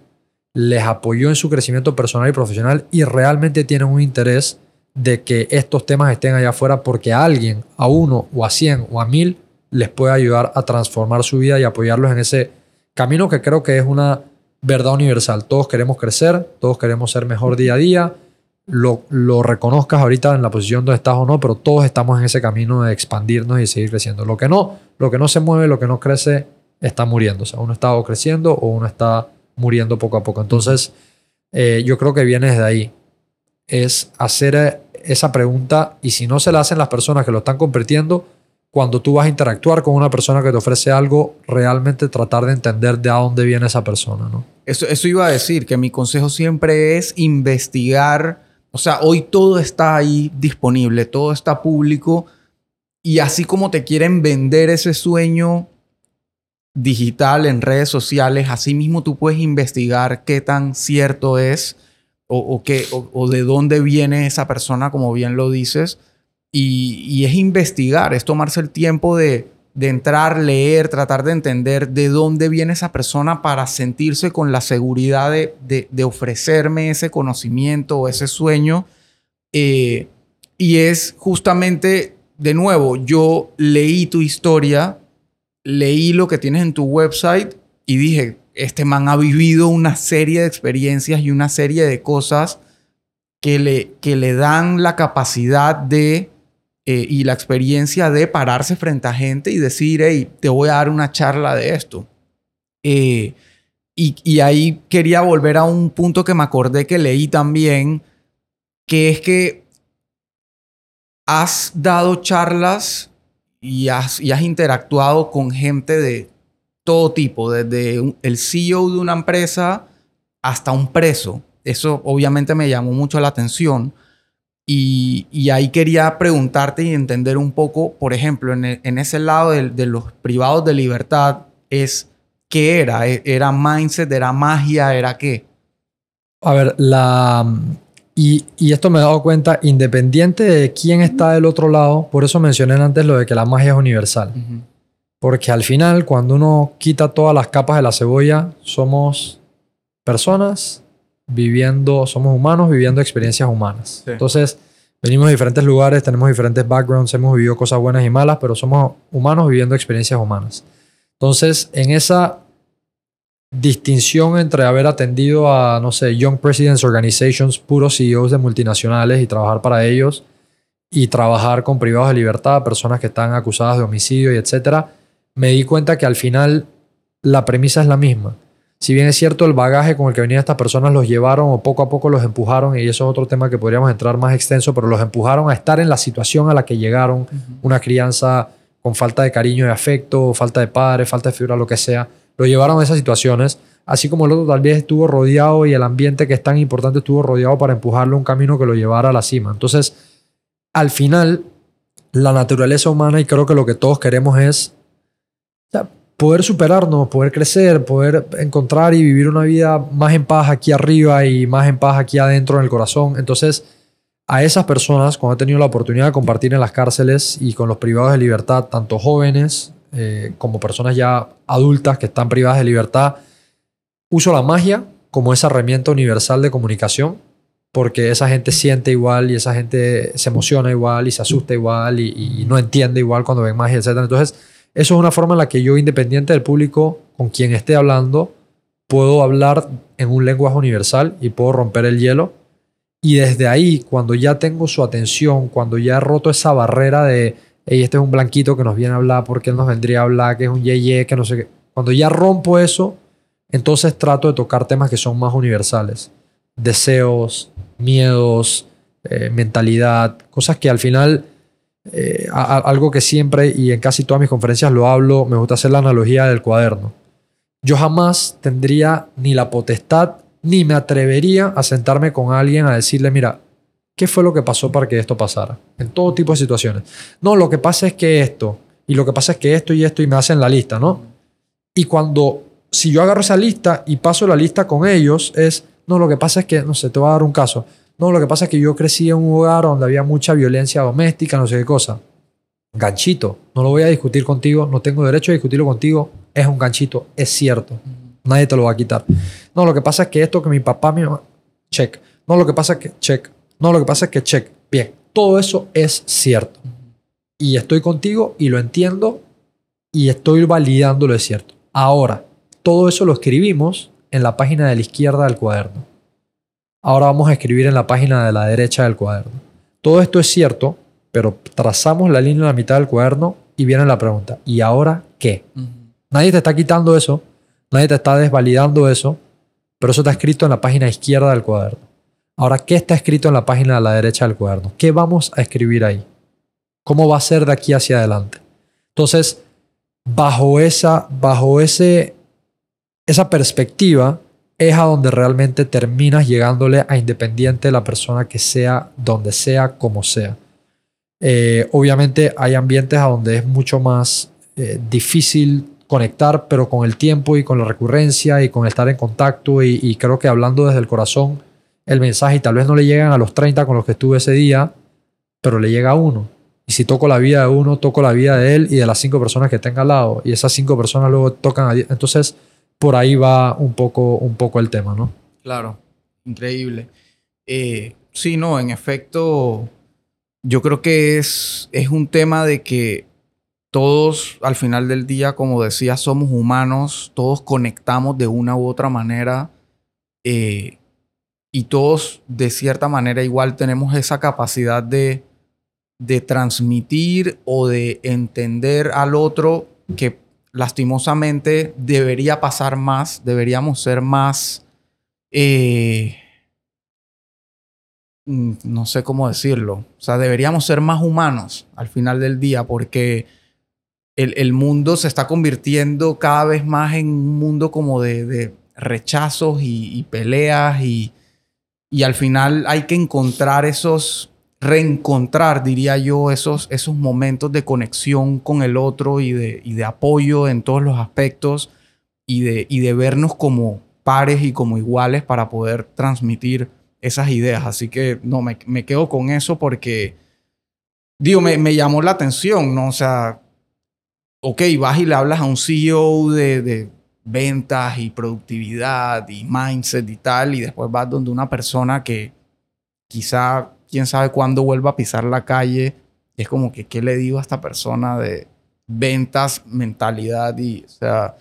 les apoyó en su crecimiento personal y profesional y realmente tienen un interés de que estos temas estén allá afuera porque a alguien, a uno o a cien o a mil, les puede ayudar a transformar su vida y apoyarlos en ese camino que creo que es una verdad universal. Todos queremos crecer, todos queremos ser mejor día a día, lo, lo reconozcas ahorita en la posición donde estás o no, pero todos estamos en ese camino de expandirnos y seguir creciendo. Lo que no, lo que no se mueve, lo que no crece, está muriendo. O sea, uno está creciendo o uno está muriendo poco a poco. Entonces, eh, yo creo que viene desde ahí. Es hacer eh, esa pregunta y si no se la hacen las personas que lo están convirtiendo, cuando tú vas a interactuar con una persona que te ofrece algo, realmente tratar de entender de a dónde viene esa persona, ¿no? Eso, eso iba a decir, que mi consejo siempre es investigar. O sea, hoy todo está ahí disponible, todo está público. Y así como te quieren vender ese sueño digital en redes sociales, así mismo tú puedes investigar qué tan cierto es o, qué, o, o de dónde viene esa persona, como bien lo dices. Y, y es investigar, es tomarse el tiempo de, de entrar, leer, tratar de entender de dónde viene esa persona para sentirse con la seguridad de, de- ofrecerme ese conocimiento o ese sueño. Eh, y es justamente, de nuevo, yo leí tu historia, leí lo que tienes en tu website y dije, este man ha vivido una serie de experiencias y una serie de cosas que le, que le dan la capacidad de eh, y la experiencia de pararse frente a gente y decir, hey, te voy a dar una charla de esto. Eh, y, ahí quería volver a un punto que me acordé que leí también, que es que has dado charlas y has, interactuado con gente de todo tipo, desde el CEO de una empresa hasta un preso. Eso obviamente me llamó mucho la atención. Y, y ahí quería preguntarte y entender un poco, por ejemplo, en, e- en ese lado de, de los privados de libertad, es qué era? ¿E- ¿Era mindset? ¿Era magia? ¿Era qué? A ver, la. Y, y esto me he dado cuenta, independiente de quién está del otro lado, por eso mencioné antes lo de que la magia es universal. Porque al final, cuando uno quita todas las capas de la cebolla, somos personas viviendo, somos humanos viviendo experiencias humanas. Sí. Entonces, venimos de diferentes lugares, tenemos diferentes backgrounds, hemos vivido cosas buenas y malas, pero somos humanos viviendo experiencias humanas. Entonces, en esa distinción entre haber atendido a, no sé, Young Presidents Organizations, puros CEOs de multinacionales y trabajar para ellos, y trabajar con privados de libertad, personas que están acusadas de homicidio y etcétera, me di cuenta que al final la premisa es la misma. Si bien es cierto, el bagaje con el que venían estas personas los llevaron o poco a poco los empujaron, y eso es otro tema que podríamos entrar más extenso, pero los empujaron a estar en la situación a la que llegaron, una crianza con falta de cariño y afecto, falta de padre, falta de figura, lo que sea, lo llevaron a esas situaciones, así como el otro tal vez estuvo rodeado y el ambiente que es tan importante estuvo rodeado para empujarlo a un camino que lo llevara a la cima. Entonces, al final, la naturaleza humana, y creo que lo que todos queremos es poder superarnos, poder crecer, poder encontrar y vivir una vida más en paz aquí arriba y más en paz aquí adentro en el corazón. Entonces, a esas personas, cuando he tenido la oportunidad de compartir en las cárceles y con los privados de libertad, tanto jóvenes eh, como personas ya adultas que están privadas de libertad, uso la magia como esa herramienta universal de comunicación, porque esa gente siente igual y esa gente se emociona igual y se asusta igual y, y no entiende igual cuando ven magia, etc. Entonces, eso es una forma en la que yo, independiente del público con quien esté hablando, puedo hablar en un lenguaje universal y puedo romper el hielo. Y desde ahí, cuando ya tengo su atención, cuando ya he roto esa barrera de, hey, este es un blanquito que nos viene a hablar porque él nos vendría a hablar, que es un yeye, que no sé qué. Cuando ya rompo eso, entonces trato de tocar temas que son más universales. Deseos, miedos, eh, mentalidad, cosas que al final eh, algo que siempre y en casi todas mis conferencias lo hablo, me gusta hacer la analogía del cuaderno. Yo jamás tendría ni la potestad ni me atrevería a sentarme con alguien a decirle, mira, ¿qué fue lo que pasó para que esto pasara? En todo tipo de situaciones. No, lo que pasa es que esto, y lo que pasa es que esto y esto, y me hacen la lista, ¿no? Y cuando, si yo agarro esa lista y paso la lista con ellos, es, no, lo que pasa es que, no sé, te voy a dar un caso. No, lo que pasa es que yo crecí en un hogar donde había mucha violencia doméstica, no sé qué cosa. Ganchito, no lo voy a discutir contigo, no tengo derecho a discutirlo contigo, es un ganchito, es cierto. Nadie te lo va a quitar. No, lo que pasa es que esto que mi papá, mi mamá, check. No, lo que pasa es que, check. No, lo que pasa es que, check. Bien, todo eso es cierto. Y estoy contigo y lo entiendo y estoy validando lo es cierto. Ahora, todo eso lo escribimos en la página de la izquierda del cuaderno. Ahora vamos a escribir en la página de la derecha del cuaderno. Todo esto es cierto, pero trazamos la línea en la mitad del cuaderno y viene la pregunta, ¿y ahora qué? Nadie te está quitando eso, nadie te está desvalidando eso, pero eso está escrito en la página izquierda del cuaderno. Ahora, ¿qué está escrito en la página de la derecha del cuaderno? ¿Qué vamos a escribir ahí? ¿Cómo va a ser de aquí hacia adelante? Entonces, bajo esa, bajo ese, esa perspectiva, es a donde realmente terminas llegándole a independiente la persona que sea, donde sea, como sea. Eh, obviamente hay ambientes a donde es mucho más eh, difícil conectar, pero con el tiempo y con la recurrencia y con estar en contacto y, creo que hablando desde el corazón, el mensaje y tal vez no le llegan a los 30 con los que estuve ese día, pero le llega a uno. Y si toco la vida de uno, toco la vida de él y de las cinco personas que tenga al lado. Y esas cinco personas luego tocan a Entonces, por ahí va un poco, un poco el tema, ¿no? Claro, increíble. Eh, sí, no, en efecto, yo creo que es, es un tema de que todos al final del día, como decía, somos humanos, todos conectamos de una u otra manera eh, y todos de cierta manera igual tenemos esa capacidad de, de transmitir o de entender al otro que lastimosamente debería pasar más, deberíamos ser más, eh, mm, no sé cómo decirlo, o sea, deberíamos ser más humanos al final del día porque el, mundo se está convirtiendo cada vez más en un mundo como de, rechazos y, peleas y, y al final hay que encontrar esos reencontrar, diría yo, esos, esos momentos de conexión con el otro y de, y de apoyo en todos los aspectos y de, y de vernos como pares y como iguales para poder transmitir esas ideas. Así que no, me, me quedo con eso porque, digo, me, me, llamó la atención, ¿no? O sea, ok, vas y le hablas a un CEO de, de ventas y productividad y mindset y tal, y después vas donde una persona que quizá quién sabe cuándo vuelva a pisar la calle. Es como que, ¿qué le digo a esta persona de ventas, mentalidad y, o sea,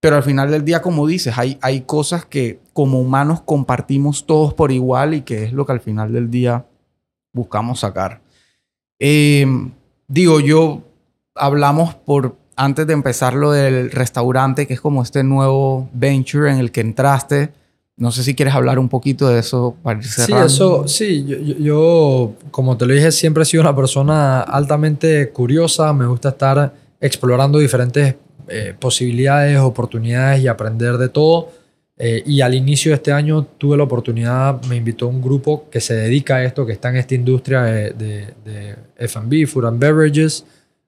pero al final del día, como dices, hay, hay cosas que como humanos compartimos todos por igual y que es lo que al final del día buscamos sacar. Em, digo, yo hablamos por antes de empezar lo del restaurante, que es como este nuevo venture en el que entraste, no sé si quieres hablar un poquito de eso para ir cerrando. Sí, eso, sí, yo, como te lo dije, siempre he sido una persona altamente curiosa, me gusta estar explorando diferentes eh, posibilidades, oportunidades y aprender de todo. Eh, y al inicio de este año tuve la oportunidad, me invitó un grupo que se dedica a esto, que está en esta industria de, de, de F&B, Food and Beverages,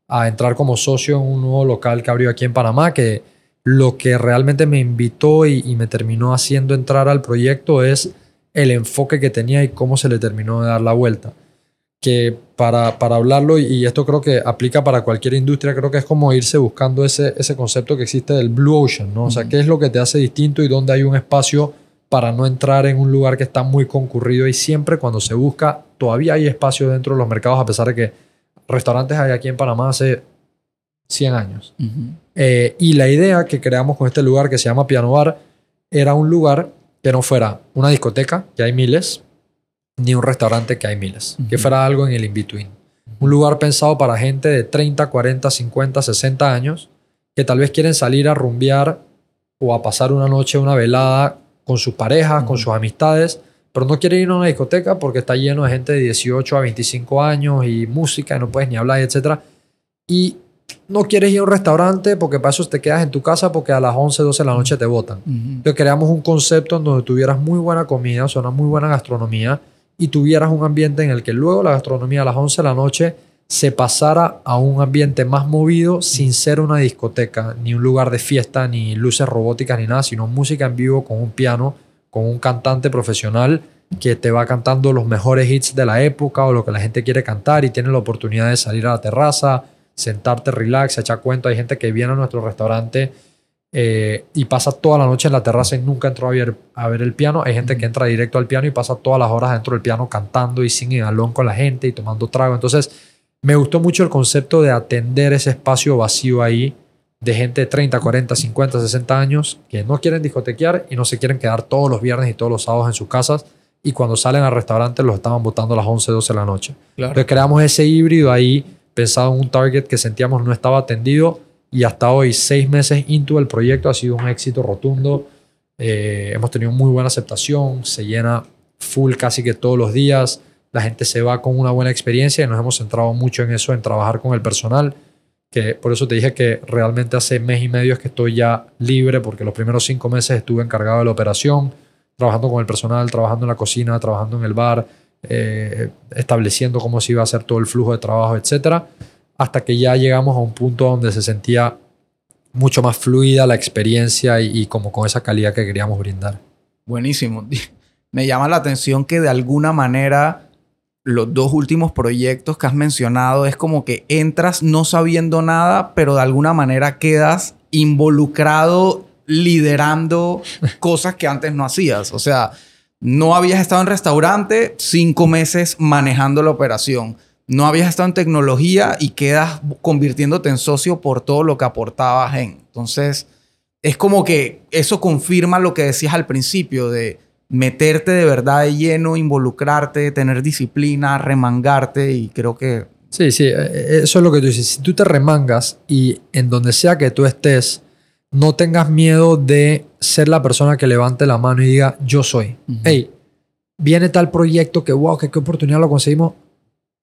a entrar como socio en un nuevo local que abrió aquí en Panamá, que lo que realmente me invitó y, y me terminó haciendo entrar al proyecto es el enfoque que tenía y cómo se le terminó de dar la vuelta. Que para, para hablarlo, y- y esto creo que aplica para cualquier industria, creo que es como irse buscando ese, ese concepto que existe del Blue Ocean, ¿no? O sea, qué es lo que te hace distinto y dónde hay un espacio para no entrar en un lugar que está muy concurrido y siempre cuando se busca, todavía hay espacio dentro de los mercados, a pesar de que restaurantes hay aquí en Panamá hace 100 años. Eh, y la idea que creamos con este lugar que se llama Piano Bar era un lugar que no fuera una discoteca, que hay miles, ni un restaurante, que hay miles. Que fuera algo en el in-between. Un lugar pensado para gente de 30, 40, 50, 60 años que tal vez quieren salir a rumbear o a pasar una noche, una velada con sus parejas, con sus amistades, pero no quieren ir a una discoteca porque está lleno de gente de 18 a 25 años y música y no puedes ni hablar, etc. Y no quieres ir a un restaurante porque para eso te quedas en tu casa porque a las 11, 12 de la noche te botan. Ujú. Entonces creamos un concepto en donde tuvieras muy buena comida, o sea, una muy buena gastronomía y tuvieras un ambiente en el que luego la gastronomía a las 11 de la noche se pasara a un ambiente más movido sin ser una discoteca, ni un lugar de fiesta, ni luces robóticas, ni nada, sino música en vivo con un piano, con un cantante profesional que te va cantando los mejores hits de la época o lo que la gente quiere cantar y tiene la oportunidad de salir a la terraza, sentarte, relax, echar cuento. Hay gente que viene a nuestro restaurante eh, y pasa toda la noche en la terraza y nunca entró a ver, a ver el piano. Hay gente que entra directo al piano y pasa todas las horas dentro del piano cantando y sin alón con la gente y tomando trago. Entonces, me gustó mucho el concepto de atender ese espacio vacío ahí de gente de 30, 40, 50, 60 años que no quieren discotequear y no se quieren quedar todos los viernes y todos los sábados en sus casas y cuando salen al restaurante los estaban botando a las 11, 12 de la noche. Claro. Entonces creamos ese híbrido ahí pensado en un target que sentíamos no estaba atendido y hasta hoy, seis meses into el proyecto, ha sido un éxito rotundo. Eh, hemos tenido muy buena aceptación, se llena full casi que todos los días, la gente se va con una buena experiencia y nos hemos centrado mucho en eso, en trabajar con el personal, que por eso te dije que realmente hace mes y medio es que estoy ya libre, porque los primeros cinco meses estuve encargado de la operación, trabajando con el personal, trabajando en la cocina, trabajando en el bar, eh, estableciendo cómo se iba a hacer todo el flujo de trabajo, etcétera, hasta que ya llegamos a un punto donde se sentía mucho más fluida la experiencia y, y como con esa calidad que queríamos brindar. Buenísimo. (laughs) Me llama la atención que de alguna manera los dos últimos proyectos que has mencionado es como que entras no sabiendo nada, pero de alguna manera quedas involucrado liderando (laughs) cosas que antes no hacías. O sea, no habías estado en restaurante, cinco meses manejando la operación. No habías estado en tecnología y quedas convirtiéndote en socio por todo lo que aportabas en. Entonces, es como que eso confirma lo que decías al principio de meterte de verdad de lleno, involucrarte, tener disciplina, remangarte y creo que... Sí, sí, eh, eso es lo que tú dices. Si tú te remangas y en donde sea que tú estés, no tengas miedo de ser la persona que levante la mano y diga, yo soy. Ujú. Hey, viene tal proyecto que, wow, que qué oportunidad lo conseguimos.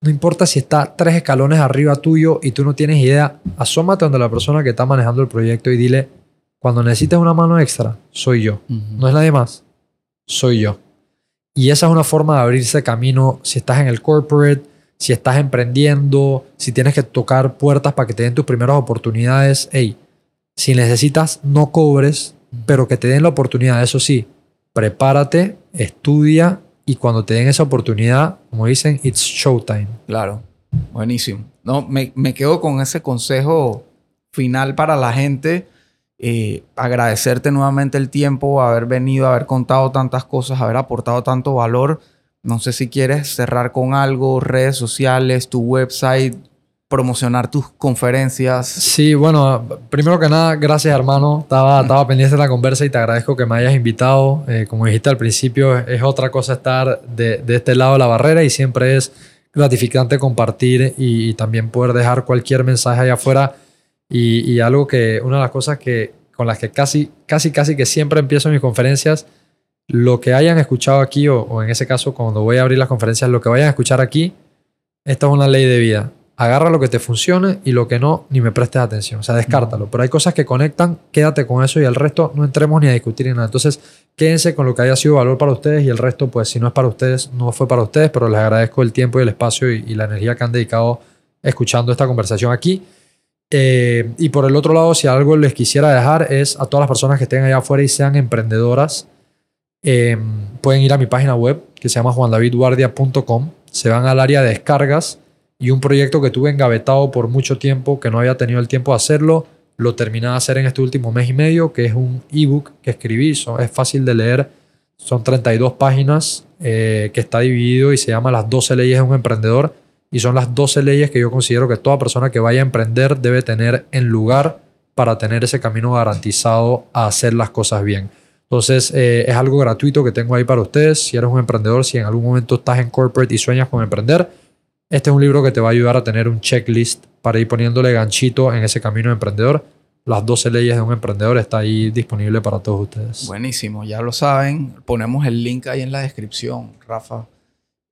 No importa si está tres escalones arriba tuyo y tú no tienes idea, asómate donde la persona que está manejando el proyecto y dile, cuando necesites una mano extra, soy yo. No es nadie más, soy yo. Y esa es una forma de abrirse camino si estás en el corporate, si estás emprendiendo, si tienes que tocar puertas para que te den tus primeras oportunidades. Hey, si necesitas, no cobres, pero que te den la oportunidad. Eso sí, prepárate, estudia y cuando te den esa oportunidad, como dicen, it's showtime. Claro, buenísimo. No, me, me quedo con ese consejo final para la gente. Eh, agradecerte nuevamente el tiempo, haber venido, haber contado tantas cosas, haber aportado tanto valor. No sé si quieres cerrar con algo, redes sociales, tu website, promocionar tus conferencias. Sí, bueno, primero que nada, gracias hermano. Estaba, estaba pendiente de la conversa y te agradezco que me hayas invitado. Eh, como dijiste al principio, es, es otra cosa estar de, de este lado de la barrera y siempre es gratificante compartir y, y también poder dejar cualquier mensaje allá afuera. Y, y algo que, una de las cosas que, con las que casi, casi, casi que siempre empiezo mis conferencias, lo que hayan escuchado aquí, o, o en ese caso cuando voy a abrir las conferencias, lo que vayan a escuchar aquí, esta es una ley de vida. Agarra lo que te funcione y lo que no, ni me prestes atención. O sea, descártalo. Pero hay cosas que conectan, quédate con eso y el resto no entremos ni a discutir ni nada. Entonces, quédense con lo que haya sido valor para ustedes y el resto, pues si no es para ustedes, no fue para ustedes, pero les agradezco el tiempo y el espacio y, y la energía que han dedicado escuchando esta conversación aquí. Eh, y por el otro lado, si algo les quisiera dejar es a todas las personas que estén allá afuera y sean emprendedoras, eh, pueden ir a mi página web que se llama juandavidguardia.com, se van al área de descargas y un proyecto que tuve engavetado por mucho tiempo, que no había tenido el tiempo de hacerlo, lo terminé de hacer en este último mes y medio, que es un ebook que escribí, son- es fácil de leer, son 32 páginas, eh, que está dividido y se llama Las 12 leyes de un emprendedor. Y son las 12 leyes que yo considero que toda persona que vaya a emprender debe tener en lugar para tener ese camino garantizado a hacer las cosas bien. Entonces, eh, es algo gratuito que tengo ahí para ustedes. Si eres un emprendedor, si en algún momento estás en corporate y sueñas con emprender, este es un libro que te va a ayudar a tener un checklist para ir poniéndole ganchito en ese camino de emprendedor. Las 12 leyes de un emprendedor está ahí disponible para todos ustedes. Buenísimo, ya lo saben. Ponemos el link ahí en la descripción, Rafa.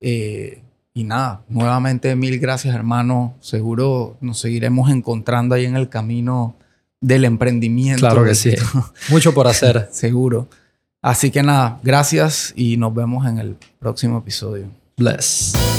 Eh, y nada, nuevamente mil gracias, hermano. Seguro nos seguiremos encontrando ahí en el camino del emprendimiento. Claro que sí. (laughs) Mucho por hacer. Seguro. Así que nada, gracias y nos vemos en el próximo episodio. Bless.